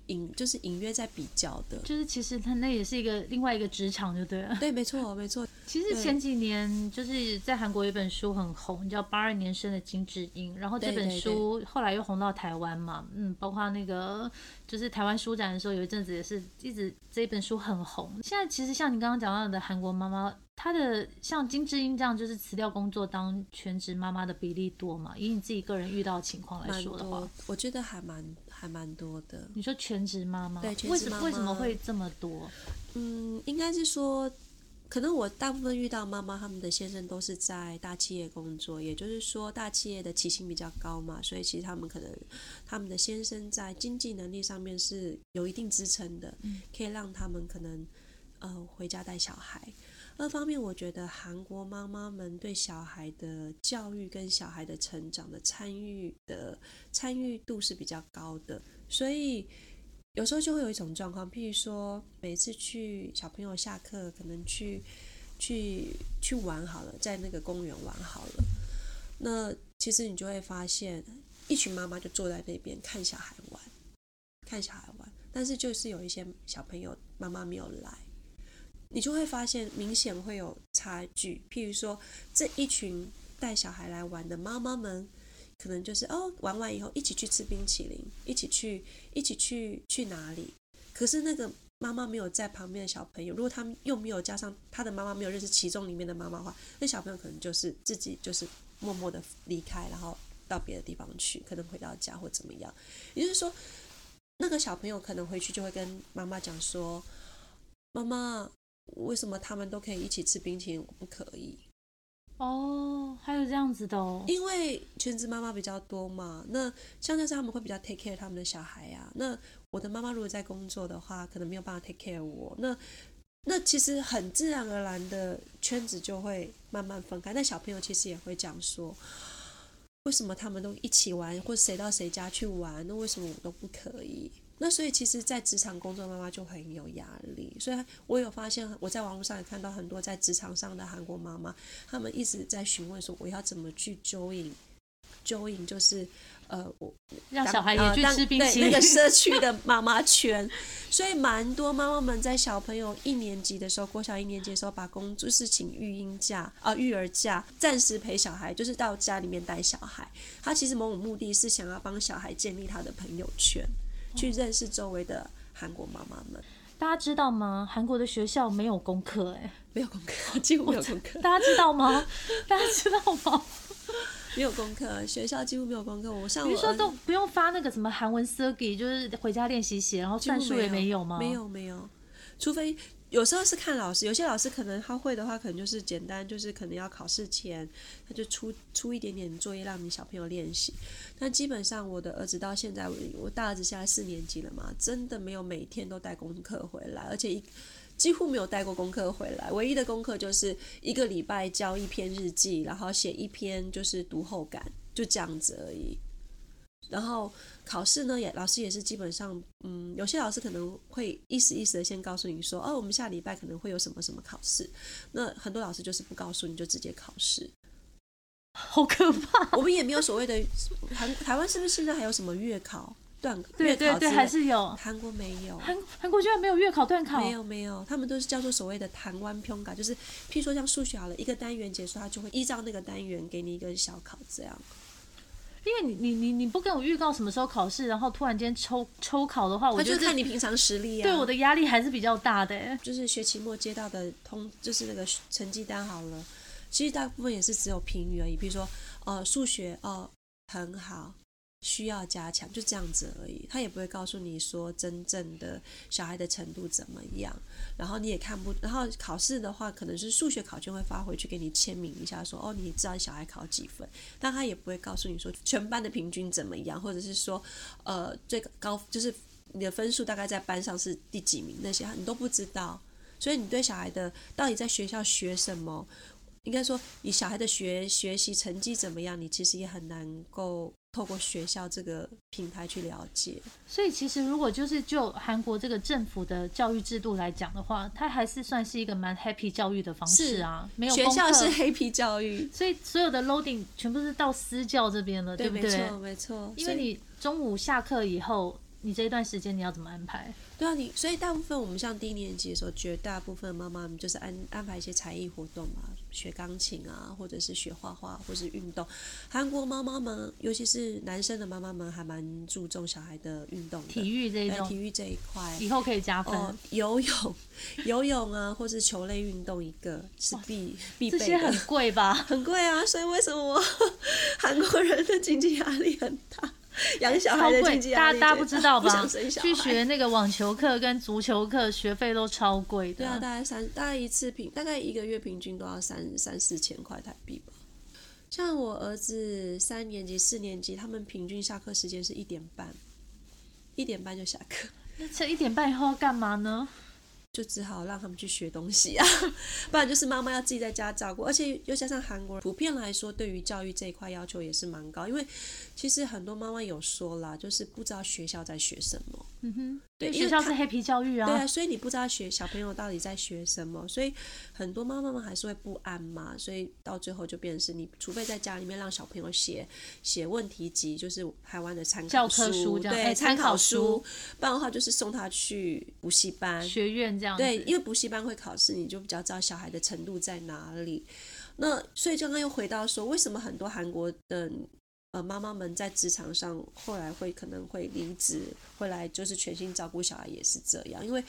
隐隐就是隐约在比较的。就是其实他那也是一个另外一个职场，就对了。对，没错，没错。[laughs] 其实前几年就是在韩国有一本书很红，叫《八二年生的金智英》，然后这本书后来又红到台湾嘛，嗯，包括那个就是台湾书展的时候，有一阵子也是一直这一本书很红。现在其实像你刚刚讲到的韩国妈妈，她的像金智英这样，就是辞掉工作当全职妈妈的比例多嘛？以你自己个人遇到的情况来说的话，，我觉得还蛮还蛮多的。你说全职妈妈，对全为什么职妈妈为什么会这么多？嗯，应该是说，可能我大部分遇到妈妈，他们的先生都是在大企业工作，也就是说大企业的起薪比较高嘛，所以其实他们可能他们的先生在经济能力上面是有一定支撑的，可以让他们可能呃回家带小孩。二方面，我觉得韩国妈妈们对小孩的教育跟小孩的成长的参与的参与度是比较高的，所以有时候就会有一种状况，譬如说每次去小朋友下课，可能去去去玩好了，在那个公园玩好了，那其实你就会发现，一群妈妈就坐在那边看小孩玩，看小孩玩，但是就是有一些小朋友妈妈没有来。你就会发现明显会有差距。譬如说，这一群带小孩来玩的妈妈们，可能就是哦，玩完以后一起去吃冰淇淋，一起去一起去去哪里？可是那个妈妈没有在旁边的小朋友，如果他们又没有加上他的妈妈没有认识其中里面的妈妈的话，那小朋友可能就是自己就是默默的离开，然后到别的地方去，可能回到家或怎么样。也就是说，那个小朋友可能回去就会跟妈妈讲说：“妈妈。”为什么他们都可以一起吃冰淇淋，我不可以？哦，还有这样子的哦。因为全职妈妈比较多嘛，那相对是他们会比较 take care 他们的小孩呀、啊。那我的妈妈如果在工作的话，可能没有办法 take care 我。那那其实很自然而然的圈子就会慢慢分开。那小朋友其实也会讲说，为什么他们都一起玩，或者谁到谁家去玩，那为什么我都不可以？那所以其实，在职场工作的妈妈就很有压力。所以我有发现，我在网络上也看到很多在职场上的韩国妈妈，他们一直在询问说，我要怎么去 join，join 就是呃，我让小孩也去吃冰淇淋。对那个社区的 [laughs] 妈妈圈，所以蛮多妈妈们在小朋友一年级的时候，国小一年级的时候，把工就是请育婴假啊、育儿假，暂时陪小孩，就是到家里面带小孩。他其实某种目的是想要帮小孩建立他的朋友圈，去认识周围的韩国妈妈们。大家知道吗？韩国的学校没有功课，哎，没有功课，[laughs] 几乎没有功课，[laughs] 大家知道吗？[laughs] 大家知道吗？没有功课，学校几乎没有功课。我上比如说都不用发那个什么韩文 s e r g i 就是回家练习写，然后算术也没有吗？没有没有，除非有时候是看老师，有些老师可能他会的话，可能就是简单，就是可能要考试前他就出出一点点作业让你小朋友练习。但基本上我的儿子到现在，我我大儿子现在四年级了嘛，真的没有每天都带功课回来，而且一。几乎没有带过功课回来，唯一的功课就是一个礼拜交一篇日记，然后写一篇就是读后感，就这样子而已。然后考试呢，也老师也是基本上，嗯，有些老师可能会意思意思的先告诉你说，哦，我们下礼拜可能会有什么什么考试。那很多老师就是不告诉你就直接考试。好可怕。[laughs] 我们也没有所谓的韩台湾是不是现在还有什么月考、段对对对，月考还是有。韩国没有。韩韩国居然没有月考段考，没有没有，他们都是叫做所谓的台湾평 가， 就是譬如说像数学好了，一个单元结束，他就会依照那个单元给你一个小考这样。因为你你你你不跟我预告什么时候考试，然后突然间抽抽考的话，我就觉得看你平常实力啊。对我的压力还是比较大的欸。就是学期末接到的通，就是那个成绩单好了，其实大部分也是只有评语而已。比如说，呃，数学哦很好，需要加强，就这样子而已。他也不会告诉你说真正的小孩的程度怎么样，然后你也看不，然后考试的话，可能是数学考卷会发回去给你签名一下说哦，你知道小孩考几分，但他也不会告诉你说全班的平均怎么样，或者是说呃最高就是你的分数大概在班上是第几名，那些你都不知道。所以你对小孩的到底在学校学什么，应该说你小孩的学学习成绩怎么样，你其实也很难够透过学校这个平台去了解。所以其实如果就是就韩国这个政府的教育制度来讲的话，它还是算是一个蛮 happy 教育的方式啊，没有学校是 happy 教育，所以所有的 loading 全部是到私教这边了，对不没对？错没错。因为你中午下课以后，你这一段时间你要怎么安排？对啊，你所以大部分我们像低年级的时候，绝大部分妈妈们就是安安排一些才艺活动嘛，学钢琴啊，或者是学画画，或是运动。韩国妈妈们，尤其是男生的妈妈们，还蛮注重小孩的运动的，体育这一种呃体育这一块。以后可以加分。哦，游泳、游泳啊，或是球类运动，一个是必必备这些很，贵吧？[laughs] 很贵啊。所以为什么 [laughs] 韩国人的经济压力很大？[laughs] 养小孩的经济，压力大家大家不知道吧去孩学那个网球课跟足球课，学费都超贵的。对啊，大概三，大概一次平，大概一个月平均都要三三四千块台币吧。像我儿子三年级、四年级，他们平均下课时间是一点半，一点半就下课，那这一点半以后要干嘛呢？就只好让他们去学东西啊，[laughs] 不然就是妈妈要自己在家照顾，而且又加上韩国人普遍来说对于教育这一块要求也是蛮高，因为其实很多妈妈有说啦，就是不知道学校在学什么。嗯哼，对，学校是黑皮教育啊。对啊，所以你不知道学小朋友到底在学什么，所以很多妈妈们还是会不安嘛，所以到最后就变成是你，除非在家里面让小朋友写写问题集，就是台湾的参考教科书这样对，哎参考书，不然的话就是送他去补习班，学院这样。对，因为补习班会考试，你就比较知道小孩的程度在哪里。那所以刚刚又回到说，为什么很多韩国的呃妈妈们在职场上后来会可能会离职，会来就是全心照顾小孩，也是这样，因为。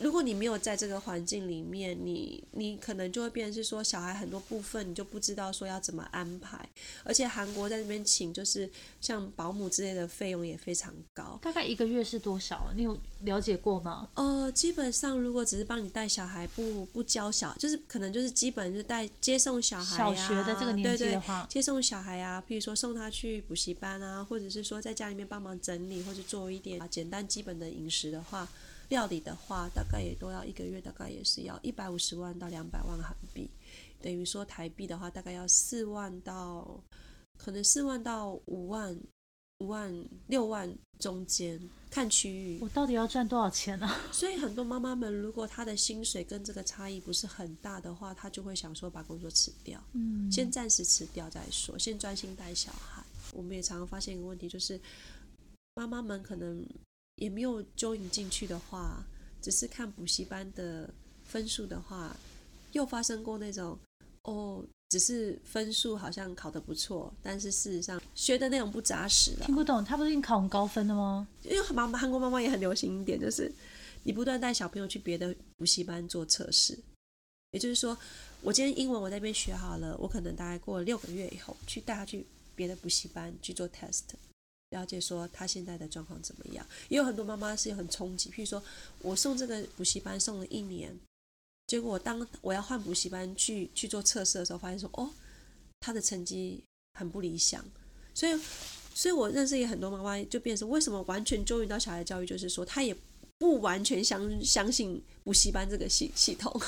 如果你没有在这个环境里面，你你可能就会变成是说，小孩很多部分你就不知道说要怎么安排，而且韩国在那边请就是像保姆之类的费用也非常高。大概一个月是多少？你有了解过吗？呃，基本上如果只是帮你带小孩，不不教小，就是可能就是基本就是带接送小孩、啊、小学的这个年纪接送小孩啊，譬如说送他去补习班啊，或者是说在家里面帮忙整理或者做一点啊简单基本的饮食的话，料理的话，大概也都要一个月，大概也是要一百五十万到两百万韩币，等于说台币的话，大概要四万到可能四万到五万、五万、六万中间，看区域。我到底要赚多少钱啊？[laughs] 所以很多妈妈们，如果她的薪水跟这个差异不是很大的话，她就会想说把工作辞掉，嗯，先暂时辞掉再说，先专心带小孩。我们也常常发现一个问题，就是妈妈们可能也没有 join 进去的话，只是看补习班的分数的话，又发生过那种哦，只是分数好像考得不错，但是事实上学的内容不扎实了听。不懂，他不是已经考很高分了吗？因为妈妈韩国妈妈也很流行一点，就是你不断带小朋友去别的补习班做测试，也就是说，我今天英文我在那边学好了，我可能大概过了六个月以后，去带他去别的补习班去做 test，了解说他现在的状况怎么样。也有很多妈妈是很冲击，譬如说我送这个补习班送了一年，结果当我要换补习班去去做测试的时候，发现说哦，他的成绩很不理想，所以。所以我认识也很多妈妈，就变成为什么完全周于到小孩教育，就是说他也不完全相相信补习班这个系系统。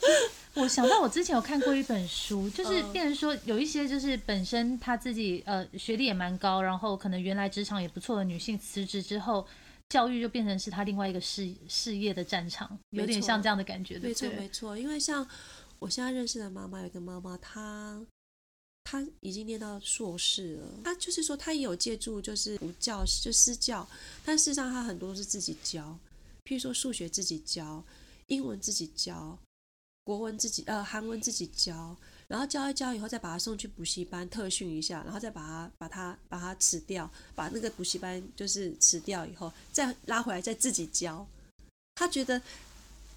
[laughs] 我想到我之前有看过一本书，就是嗯。变成说有一些就是本身她自己呃学历也蛮高，然后可能原来职场也不错的女性辞职之后，教育就变成是她另外一个事事业的战场，有点像这样的感觉，对没错？没错，因为像我现在认识的妈妈，有一个妈妈，她她已经念到硕士了，她就是说她也有借助就是补教就私教，但事实上她很多是自己教，譬如说数学自己教，英文自己教，国文自己呃韩文自己教。然后教一教以后，再把他送去补习班特训一下，然后再把他把他把他辞掉，把那个补习班就是辞掉以后，再拉回来再自己教。他觉得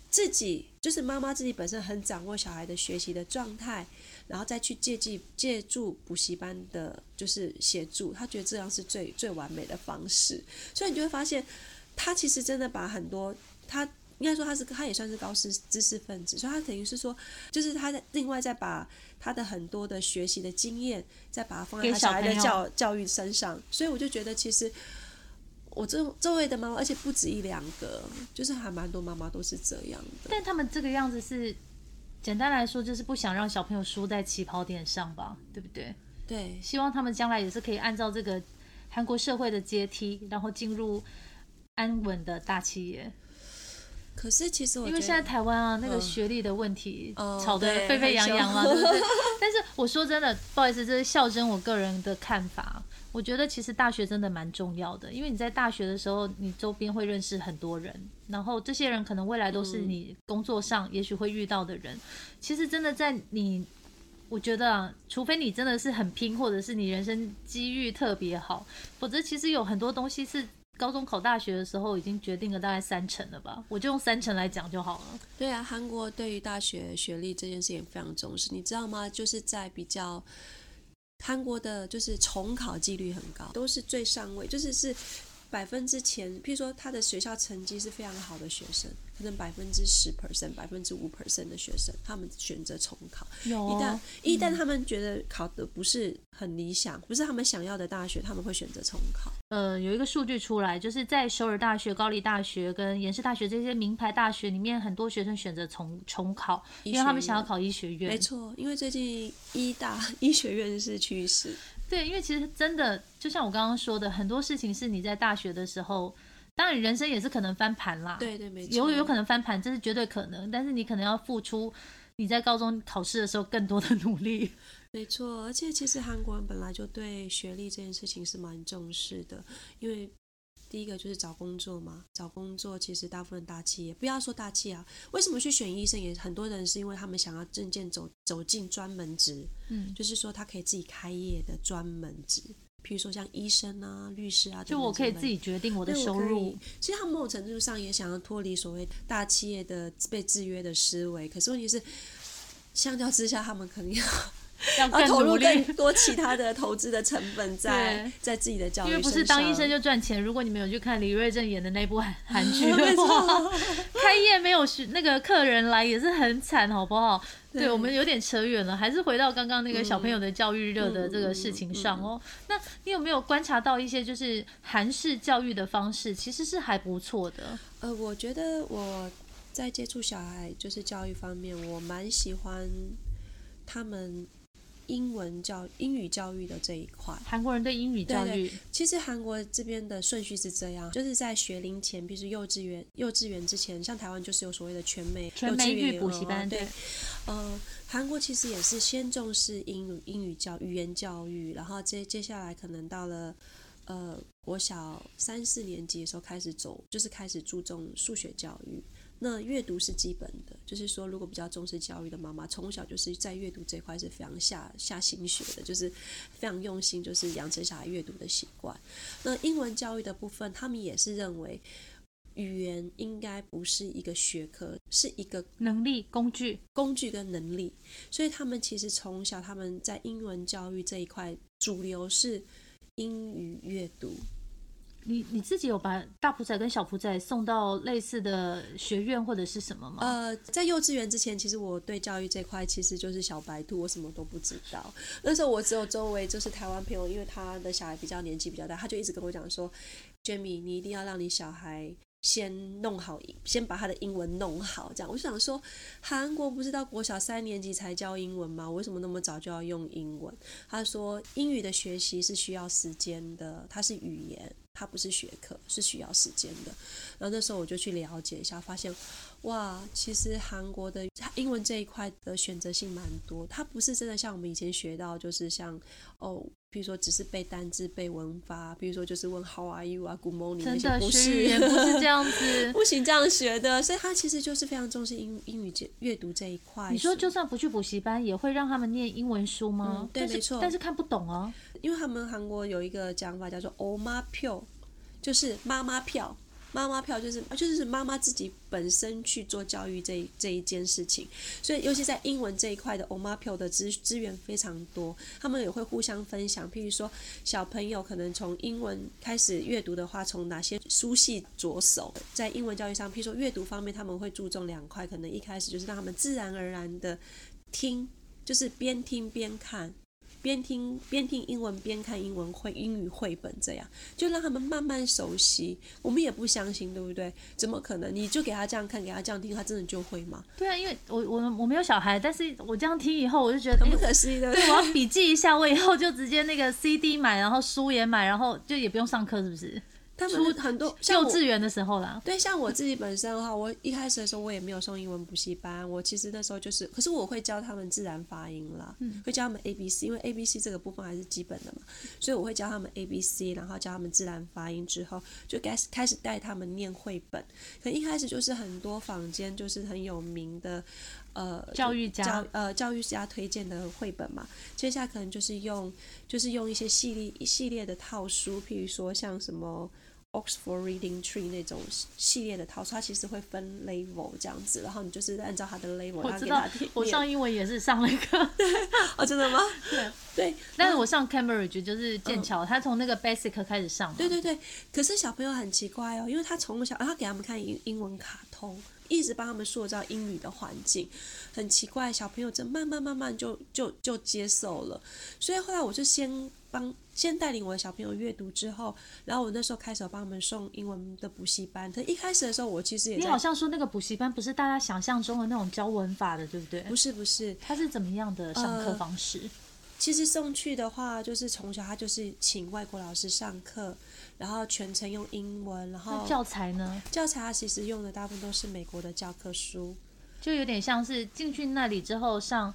自己就是妈妈自己本身很掌握小孩的学习的状态，然后再去借记借助补习班的，就是协助，他觉得这样是最最完美的方式。所以你就会发现，他其实真的把很多他。应该说他是他也算是高知知识分子，所以他等于是说，就是他在另外再把他的很多的学习的经验，再把它放在他小孩的教教育身上，所以我就觉得其实我这周围的妈妈，而且不止一两个，就是还蛮多妈妈都是这样的。但他们这个样子是简单来说，就是不想让小朋友输在起跑点上吧，对不对？对，希望他们将来也是可以按照这个韩国社会的阶梯，然后进入安稳的大企业。可是其实我因为现在台湾啊，那个嗯学历的问题哦吵得沸沸扬扬嘛，对不对？[laughs] 但是我说真的，不好意思，这是笑真我个人的看法。我觉得其实大学真的蛮重要的，因为你在大学的时候，你周边会认识很多人，然后这些人可能未来都是你工作上也许会遇到的人。其实真的在你，我觉得啊，除非你真的是很拼，或者是你人生机遇特别好，否则其实有很多东西是高中考大学的时候已经决定了大概三成了吧，我就用三成来讲就好了。对啊，韩国对于大学学历这件事情非常重视，你知道吗？就是在比较韩国的，就是重考几率很高，都是最上位，就是是百分之前，譬如说他的学校成绩是非常好的学生，可能百分之十 percent、百分之五 percent 的学生，他们选择重考。有一旦哦一旦他们觉得考的不是很理想，不是他们想要的大学，他们会选择重考。呃，有一个数据出来，就是在首尔大学、高丽大学跟延世大学这些名牌大学里面，很多学生选择重重考，因为他们想要考医学院。没错，因为最近医大 [laughs] 医学院是趋势。对，因为其实真的就像我刚刚说的，很多事情是你在大学的时候，当然人生也是可能翻盘啦。对对，没错。有有可能翻盘，这是绝对可能，但是你可能要付出你在高中考试的时候更多的努力。[laughs] 没错，而且其实韩国人本来就对学历这件事情是蛮重视的，因为第一个就是找工作嘛，找工作其实大部分大企业，不要说大企业啊，为什么去选医生也很多人是因为他们想要证件走走进专门职，嗯，就是说他可以自己开业的专门职，譬如说像医生啊、律师啊，就我可以自己。己决定我的收入。其实他某种程度上也想要脱离所谓大企业的被制约的思维，可是问题是，相较之下，他们可能要 [laughs] 要要投入更多其他的投资的成本在在自己的教育因为不是当医生就赚钱。如果你们有去看李瑞正演的那部韩 [laughs] 韩剧的话，开业没有学那个客人来也是很惨，好不好？对我们有点扯远了，还是回到刚刚那个小朋友的教育热的这个事情上哦。那你有没有观察到一些就是韩式教育的方式，其实是还不错的？呃，我觉得我在接触小孩就是教育方面，我蛮喜欢他们英文教英语教育的这一块。韩国人对英语教育，其实韩国这边的顺序是这样，就是在学龄前，比如幼稚园、幼稚园之前，像台湾就是有所谓的全美全美语幼稚园补习班，对对，，呃，韩国其实也是先重视英语英语教语言教育，然后接接下来可能到了呃国小三四年级的时候开始走，就是开始注重数学教育。那阅读是基本的，就是说，如果比较重视教育的妈妈，从小就是在阅读这块是非常下下心血的，就是非常用心，就是养成小孩阅读的习惯。那英文教育的部分，他们也是认为语言应该不是一个学科，是一个能力工具，工具跟能力，所以他们其实从小他们在英文教育这一块主流是英语阅读。你你自己有把大埔仔跟小埔仔送到类似的学院或者是什么吗？呃，在幼稚园之前，其实我对教育这块其实就是小白兔，我什么都不知道。那时候我只有周围就是台湾朋友，因为他的小孩比较年纪比较大，他就一直跟我讲说，Jamie，你一定要让你小孩。先弄好，先把他的英文弄好，这样我就想说，韩国不是到国小三年级才教英文吗？为什么那么早就要用英文？他说，英语的学习是需要时间的，它是语言，它不是学科，是需要时间的。然后那时候我就去了解一下，发现哇，其实韩国的英文这一块的选择性蛮多，它不是真的像我们以前学到，就是像哦，比如说只是背单字、背文法，比如说就是问 How are you 啊，Good morning 那些不学语言不是这样子。[laughs] 不行这样学的，所以他其实就是非常重视英英语这阅读这一块。你说就算不去补习班，也会让他们念英文书吗？对没错但是看不懂啊。因为他们韩国有一个讲法叫做“欧妈票”，就是妈妈票。妈妈票就是就是妈妈自己本身去做教育这这一件事情，所以尤其在英文这一块的欧妈票的资资源非常多，他们也会互相分享。譬如说，小朋友可能从英文开始阅读的话，从哪些书系着手？在英文教育上，譬如说阅读方面，他们会注重两块，可能一开始就是让他们自然而然的听，就是边听边看。边听边听英文边看英文绘英语绘本，这样就让他们慢慢熟悉。我们也不相信，对不对？怎么可能？你就给他这样看，给他这样听，他真的就会吗？对啊，因为我我我没有小孩，但是我这样听以后，我就觉得，很不哎可思议，对？我要笔记一下，我以后就直接那个 CD 买，然后书也买，然后就也不用上课，是不是？他们很多像幼稚园的时候啦，对，像我自己本身的话，我一开始的时候我也没有送英文补习班，我其实那时候就是，可是我会教他们自然发音啦，嗯会教他们 A B C，因为 A B C 这个部分还是基本的嘛，所以我会教他们 A B C，然后教他们自然发音之后，就开始开始带他们念绘本。可一开始就是很多坊间就是很有名的，呃，教育家教呃教育家推荐的绘本嘛，接下来可能就是用就是用一些系列一系列的套书，譬如说像什么。Oxford Reading Tree 那种系列的套书，它其实会分 level 这样子，然后你就是按照它的 level，然后我知道给它听。我上英文也是上了一个，[laughs] 哦，真的吗？对对，但是我上 Cambridge 就是剑桥，他从那个 basic 开始上。对对对，可是小朋友很奇怪哦，因为他从小，他给他们看英英文卡通，一直帮他们塑造英语的环境，很奇怪，小朋友这慢慢慢慢就就就接受了，所以后来我就先帮先带领我的小朋友阅读之后，然后我那时候开始帮他们送英文的补习班，可一开始的时候我其实也你好像说那个补习班不是大家想象中的那种教文法的，对不对？不是不是，他是怎么样的上课呃方式？其实送去的话，就是从小他就是请外国老师上课，然后全程用英文，然后教材呢，教材他其实用的大部分都是美国的教科书。就有点像是进去那里之后上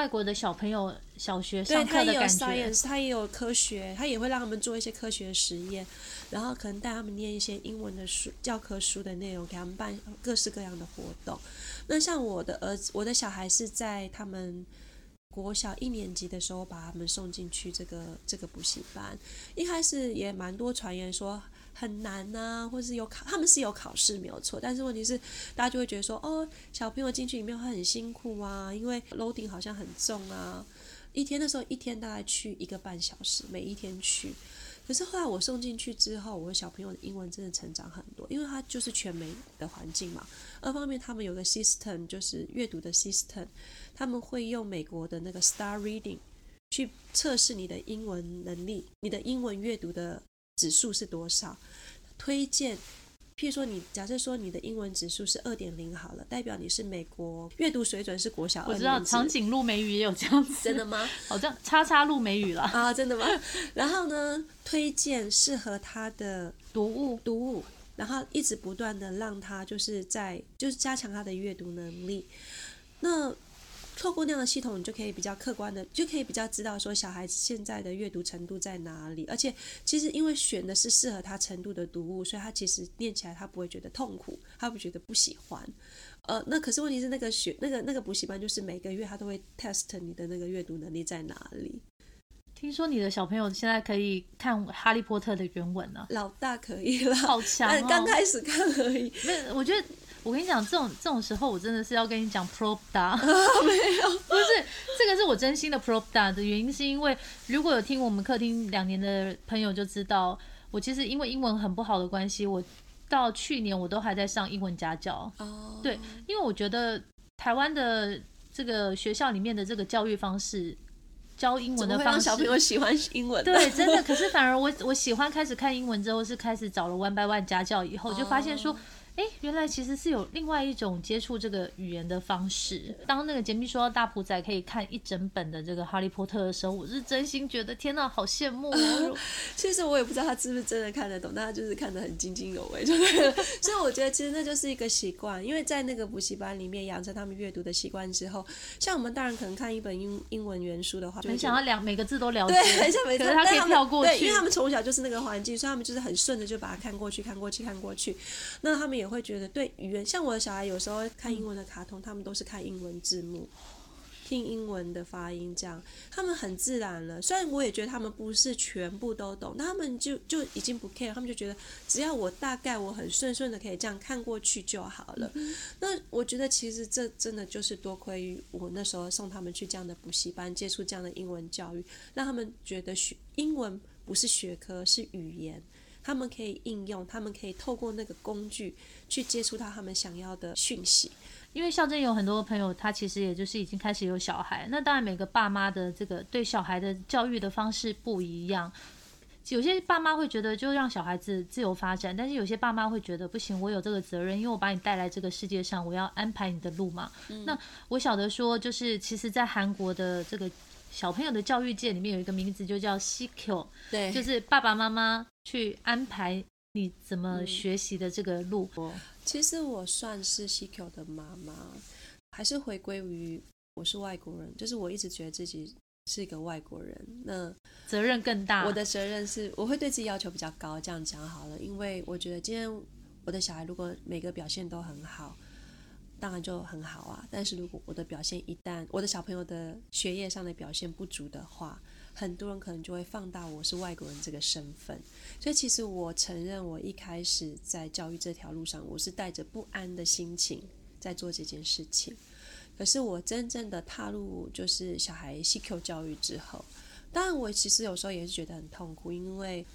外国的小朋友小学对，上他也有课的感觉。science，他也有科学，他也会让他们做一些科学实验，然后可能带他们念一些英文的书、教科书的内容，给他们办各式各样的活动。那像我的儿子，我的小孩是在他们国小一年级的时候把他们送进去这个这个补习班，一开始也蛮多传言说。很难呐、或是有考，他们是有考试没有错，但是问题是，大家就会觉得说，哦，小朋友进去里面会很辛苦啊，因为 loading 好像很重啊，一天的时候一天大概去一个半小时，每一天去。可是后来我送进去之后，我的小朋友的英文真的成长很多，因为他就是全美的环境嘛。二方面，他们有个 system 就是阅读的 system，他们会用美国的那个 Star Reading 去测试你的英文能力，你的英文阅读的指数是多少，推荐譬如说你假设说你的英文指数是二点零好了，代表你是美国阅读水准是国小二我知道长颈鹿美语也有这样子，真的吗？好像叉叉鹿美语了，啊，真的吗？[laughs] 然后呢，推荐适合他的读物读物，然后一直不断的让他就是在就是加强他的阅读能力。那透过那样的系统，你就可以比较客观的，就可以比较知道说小孩子现在的阅读程度在哪里。而且其实因为选的是适合他程度的读物，所以他其实念起来他不会觉得痛苦，他不觉得不喜欢。呃，那可是问题是那个学那个那个补习班就是每个月他都会 test 你的那个阅读能力在哪里。听说你的小朋友现在可以看《哈利波特》的原文呢、老大可以了，好强！刚开始看而已。没有，我觉得我跟你讲，这种这种时候，我真的是要跟你讲 propda，[laughs] [laughs] 没有，不是这个是我真心的 propda 的原因，是因为如果有听我们客厅两年的朋友就知道，我其实因为英文很不好的关系，我到去年我都还在上英文家教，哦，对，因为我觉得台湾的这个学校里面的这个教育方式，教英文的方式，小朋友喜欢英文？[laughs] 对，真的。可是反而我我喜欢开始看英文之后，是开始找了 One by One 家教以后，就发现说，哎、原来其实是有另外一种接触这个语言的方式。当那个杰米说到大埔仔可以看一整本的这个哈利波特的时候，我是真心觉得天哪，好羡慕哦！[laughs] 其实我也不知道他是不是真的看得懂，但他就是看得很津津有味，就对了。所以我觉得其实那就是一个习惯，因为在那个补习班里面养成他们阅读的习惯之后，像我们大人可能看一本英英文原书的话，很想要两每个字都了解，对，很像没错，可是他可以跳过对，因为他们从小就是那个环境，所以他们就是很顺着就把它看过去，看过去，看过去。那他们也会觉得对语言，像我的小孩有时候看英文的卡通，他们都是看英文字幕。听英文的发音，这样他们很自然了。虽然我也觉得他们不是全部都懂，但他们就就已经不 care，他们就觉得只要我大概我很顺顺的可以这样看过去就好了。那我觉得其实这真的就是多亏于我那时候送他们去这样的补习班，接触这样的英文教育，让他们觉得学英文不是学科，是语言。他们可以应用，他们可以透过那个工具去接触到他们想要的讯息。因为校正有很多朋友，他其实也就是已经开始有小孩。那当然，每个爸妈的这个对小孩的教育的方式不一样。有些爸妈会觉得就让小孩子自由发展，但是有些爸妈会觉得不行，我有这个责任，因为我把你带来这个世界上，我要安排你的路嘛。那我晓得说，就是其实，在韩国的这个小朋友的教育界里面有一个名字就叫 CQ，对就是爸爸妈妈去安排你怎么学习的这个路。其实我算是 CQ 的妈妈，还是回归于我是外国人，就是我一直觉得自己是一个外国人。那责任更大。我的责任是，我会对自己要求比较高，这样讲好了，因为我觉得今天我的小孩如果每个表现都很好，当然就很好啊。但是如果我的表现一旦我的小朋友的学业上的表现不足的话，很多人可能就会放大我是外国人这个身份。所以其实我承认，我一开始在教育这条路上，我是带着不安的心情在做这件事情。可是我真正的踏入就是小孩 CQ 教育之后，当然我其实有时候也是觉得很痛苦，因为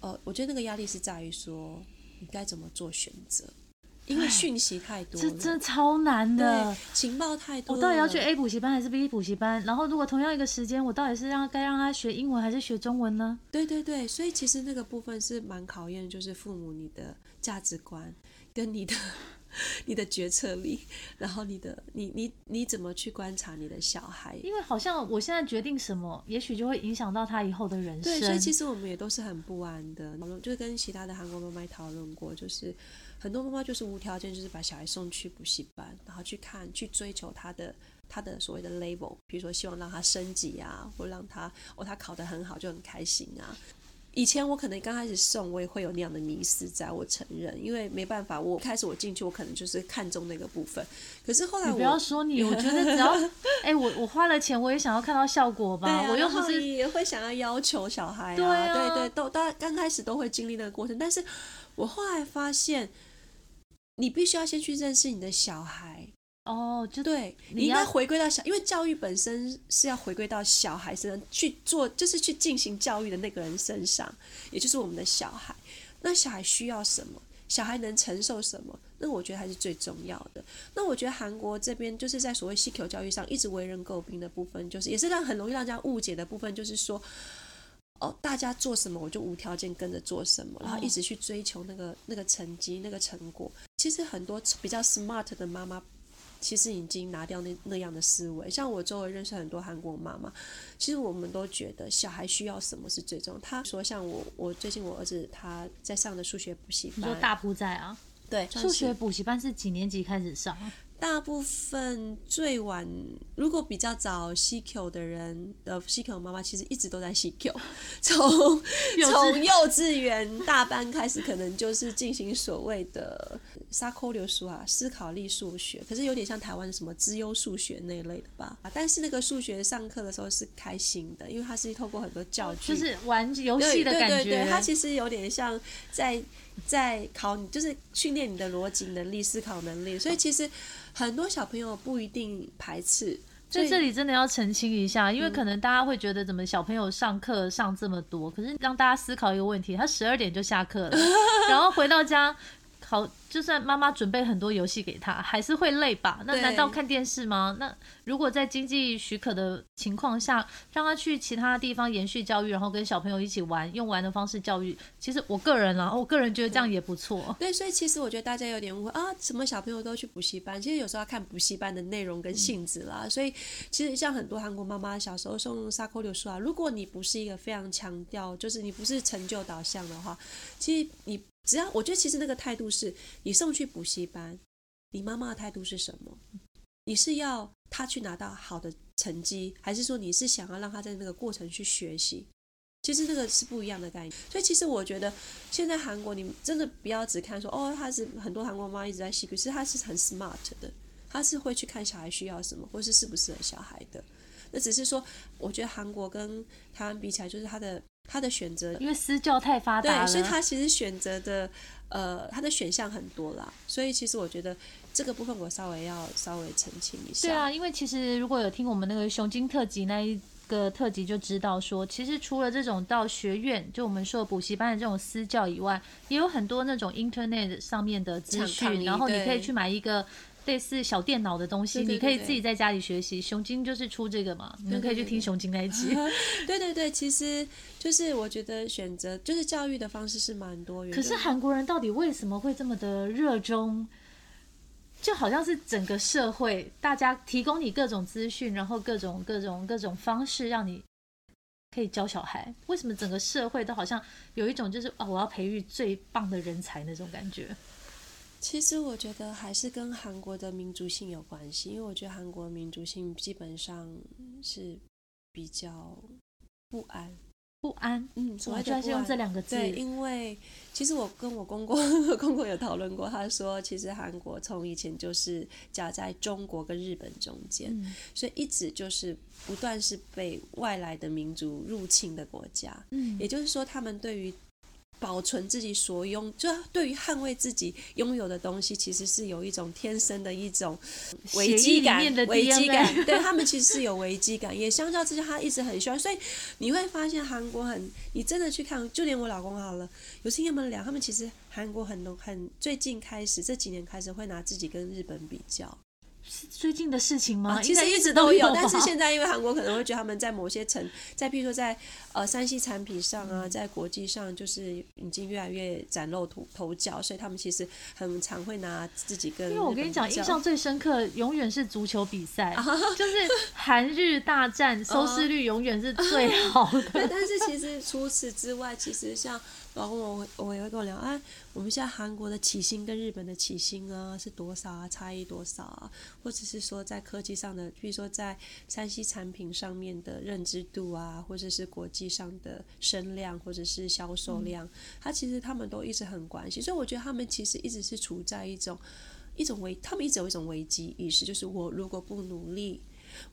呃，我觉得那个压力是在于说你该怎么做选择，因为讯息太多这，真的超难的。情报太多，我到底要去 A 补习班还是 B 补习班？然后如果同样一个时间，我到底是让该让他学英文还是学中文呢？对对对，所以其实那个部分是蛮考验，就是父母你的价值观跟你的 [laughs] 你的决策力，然后你的你你你怎么去观察你的小孩。因为好像我现在决定什么，也许就会影响到他以后的人生。对，所以其实我们也都是很不安的。讨论就是跟其他的韩国妈妈讨论过，就是很多妈妈就是无条件就是把小孩送去补习班，然后去看去追求他的他的所谓的 label，比如说希望让他升级啊，或让他哦他考得很好就很开心啊。以前我可能刚开始送，我也会有那样的迷失，在我承认，因为没办法，我开始我进去，我可能就是看中那个部分。可是后来我你不要说你，[laughs] 我觉得只要哎、我我花了钱，我也想要看到效果吧。啊，我又不是也会想要要求小孩啊，对啊对对，都大家刚开始都会经历那个过程，但是我后来发现，你必须要先去认识你的小孩，哦，就对你你应该回归到小，因为教育本身是要回归到小孩身上去做，就是去进行教育的那个人身上，也就是我们的小孩。那小孩需要什么？小孩能承受什么？那我觉得还是最重要的。那我觉得韩国这边就是在所谓西求教育上一直为人诟病的部分，就是也是让很容易让人家误解的部分，就是说，哦，大家做什么我就无条件跟着做什么，然后一直去追求那个那个成绩、那个成果。其实很多比较 smart 的妈妈。其实已经拿掉那那样的思维，像我周围认识很多韩国妈妈，其实我们都觉得小孩需要什么是最重要。他说像我，我最近我儿子他在上的数学补习班，你说大埔在啊？对，数学补习班是几年级开始上？大部分最晚，如果比较早 CQ 的人的 CQ 妈妈，其实一直都在 CQ，[laughs] 从从幼稚园大班开始，可能就是进行所谓的沙扣流数啊，思考力数学，可是有点像台湾的什么资优数学那一类的吧。但是那个数学上课的时候是开心的，因为它是透过很多教具，就是玩游戏的感觉。对对对，它其实有点像在在考你，就是训练你的逻辑能力、思考能力，所以其实。很多小朋友不一定排斥，在这里真的要澄清一下，因为可能大家会觉得怎么小朋友上课上这么多，可是让大家思考一个问题，他十二点就下课了，[laughs] 然后回到家。好，就算妈妈准备很多游戏给他，还是会累吧？那难道看电视吗？那如果在经济许可的情况下，让他去其他地方延续教育，然后跟小朋友一起玩，用玩的方式教育，其实我个人啊，我个人觉得这样也不错。对，所以其实我觉得大家有点误会啊，什么小朋友都去补习班，其实有时候要看补习班的内容跟性质啦。所以其实像很多韩国妈妈小时候送沙扣流书啊，如果你不是一个非常强调，就是你不是成就导向的话，其实你。只要我觉得，其实那个态度是你送去补习班，你妈妈的态度是什么？你是要他去拿到好的成绩，还是说你是想要让他在那个过程去学习？其实那个是不一样的概念。所以其实我觉得，现在韩国你真的不要只看说哦，他是很多韩国妈一直在戏，可是他是很 smart 的，他是会去看小孩需要什么，或是适不适合小孩的。那只是说，我觉得韩国跟台湾比起来，就是他的。他的选择，因为私教太发达了，对，所以他其实选择的，呃，他的选项很多啦。所以其实我觉得这个部分我稍微要稍微澄清一下。对啊，因为其实如果有听我们那个熊精特辑那一个特辑，就知道说，其实除了这种到学院，就我们说补习班的这种私教以外，也有很多那种 Internet 上面的资讯，然后你可以去买一个。类似小电脑的东西，你可以自己在家里学习。熊精就是出这个嘛，你们可以去听熊精那一集。[laughs] 对对对，其实就是我觉得选择就是教育的方式是蛮多元。可是韩国人到底为什么会这么的热衷？就好像是整个社会大家提供你各种资讯，然后各种各种各种方式让你可以教小孩。为什么整个社会都好像有一种就是哦，我要培育最棒的人才那种感觉？其实我觉得还是跟韩国的民族性有关系，因为我觉得韩国民族性基本上是比较不安，不安。嗯，我主要是用这两个字。对，因为其实我跟我公公 [laughs] 公公有讨论过，他说其实韩国从以前就是夹在中国跟日本中间，所以一直就是不断是被外来的民族入侵的国家。嗯，也就是说他们对于。保存自己所拥，就对于捍卫自己拥有的东西，其实是有一种天生的一种危机感。危机感，[laughs] 对他们其实是有危机感。也相较之下，他一直很喜欢。所以你会发现韩国很，你真的去看，就连我老公好了，有听他们聊，他们其实韩国很多很最近开始这几年开始会拿自己跟日本比较。最近的事情吗？其实一直都有，但是现在因为韩国可能会觉得他们在某些层，在譬如说在呃山西产品上啊，在国际上就是已经越来越崭露头头角，所以他们其实很常会拿自己跟。因为我跟你讲，印象最深刻永远是足球比赛，[laughs] 就是韩日大战，[laughs] 收视率永远是最好的。对，但是其实除此之外，其实像。然后我我也会跟我聊，哎，我们现在韩国的起薪跟日本的起薪啊是多少啊？差异多少啊？或者是说在科技上的，比如说在山西产品上面的认知度啊，或者是国际上的声量或者是销售量，他其实他们都一直很关心。所以我觉得他们其实一直是处在一种一种危，他们一直有一种危机意识，就是我如果不努力，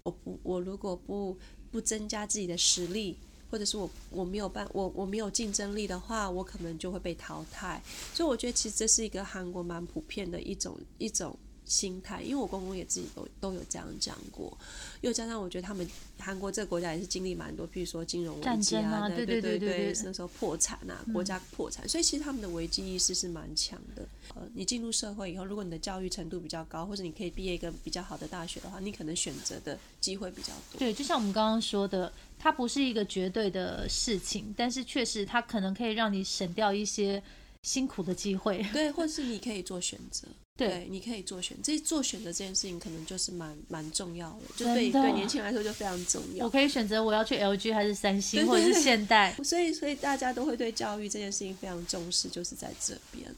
我不我如果不不增加自己的实力。或者是我我没有办我我没有竞争力的话，我可能就会被淘汰。所以我觉得其实这是一个韩国蛮普遍的一种一种心态，因为我公公也自己都都有这样讲过，又加上我觉得他们韩国这个国家也是经历蛮多，譬如说金融危机啊对对对对对对那时候破产啊，国家破产，所以其实他们的危机意识是蛮强的。呃，你进入社会以后，如果你的教育程度比较高，或者你可以毕业一个比较好的大学的话，你可能选择的机会比较多。对，就像我们刚刚说的，它不是一个绝对的事情，但是确实它可能可以让你省掉一些辛苦的机会。对，或是你可以做选择。[laughs] 对对，你可以做选，这做选择这件事情可能就是蛮蛮重要的，就对对年轻人来说就非常重要。我可以选择我要去 LG 还是三星，或者是现代。[laughs] 所以，所以大家都会对教育这件事情非常重视，就是在这边。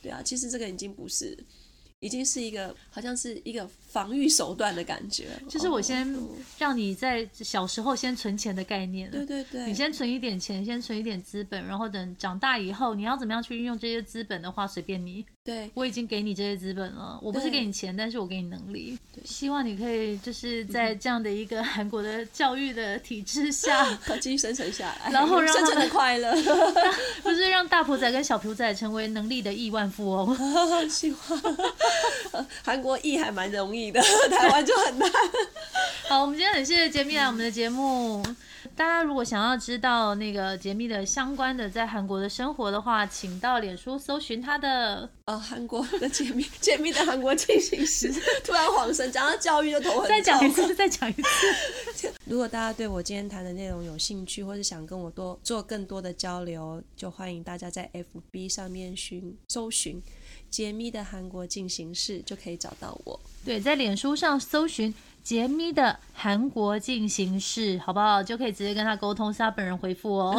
对啊，其实这个已经不是，已经是一个好像是一个防御手段的感觉。就是我先哦让你在小时候先存钱的概念。对对对，你先存一点钱，先存一点资本，然后等长大以后，你要怎么样去运用这些资本的话，随便你。对我已经给你这些资本了，我不是对给你钱，但是我给你能力。希望你可以就是嗯在这样的一个 [laughs] 韩国的教育的体制下，可继续生存下来，然后 [laughs] 让生存他们的快乐。[laughs] 不是让大婆仔跟小朴仔成为能力的亿万富翁。希望韩国亿还蛮容易的，台湾就很难。好，我们今天很谢谢杰米来我们的节目。大家如果想要知道那个杰米的相关的在韩国的生活的话，请到脸书搜寻他的。呃，韩国的解密解密的韩国进行时，[laughs] 突然恍神，讲到教育就头很再讲一次，再讲一次。[laughs] 如果大家对我今天谈的内容有兴趣，或是想跟我多做更多的交流，就欢迎大家在 FB 上面寻搜寻“解密的韩国进行式”，就可以找到我。对，在脸书上搜寻杰咪的韩国进行式，好不好？就可以直接跟他沟通，是他本人回复哦。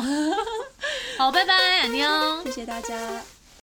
[laughs] 好，拜拜，安妞。谢谢大家。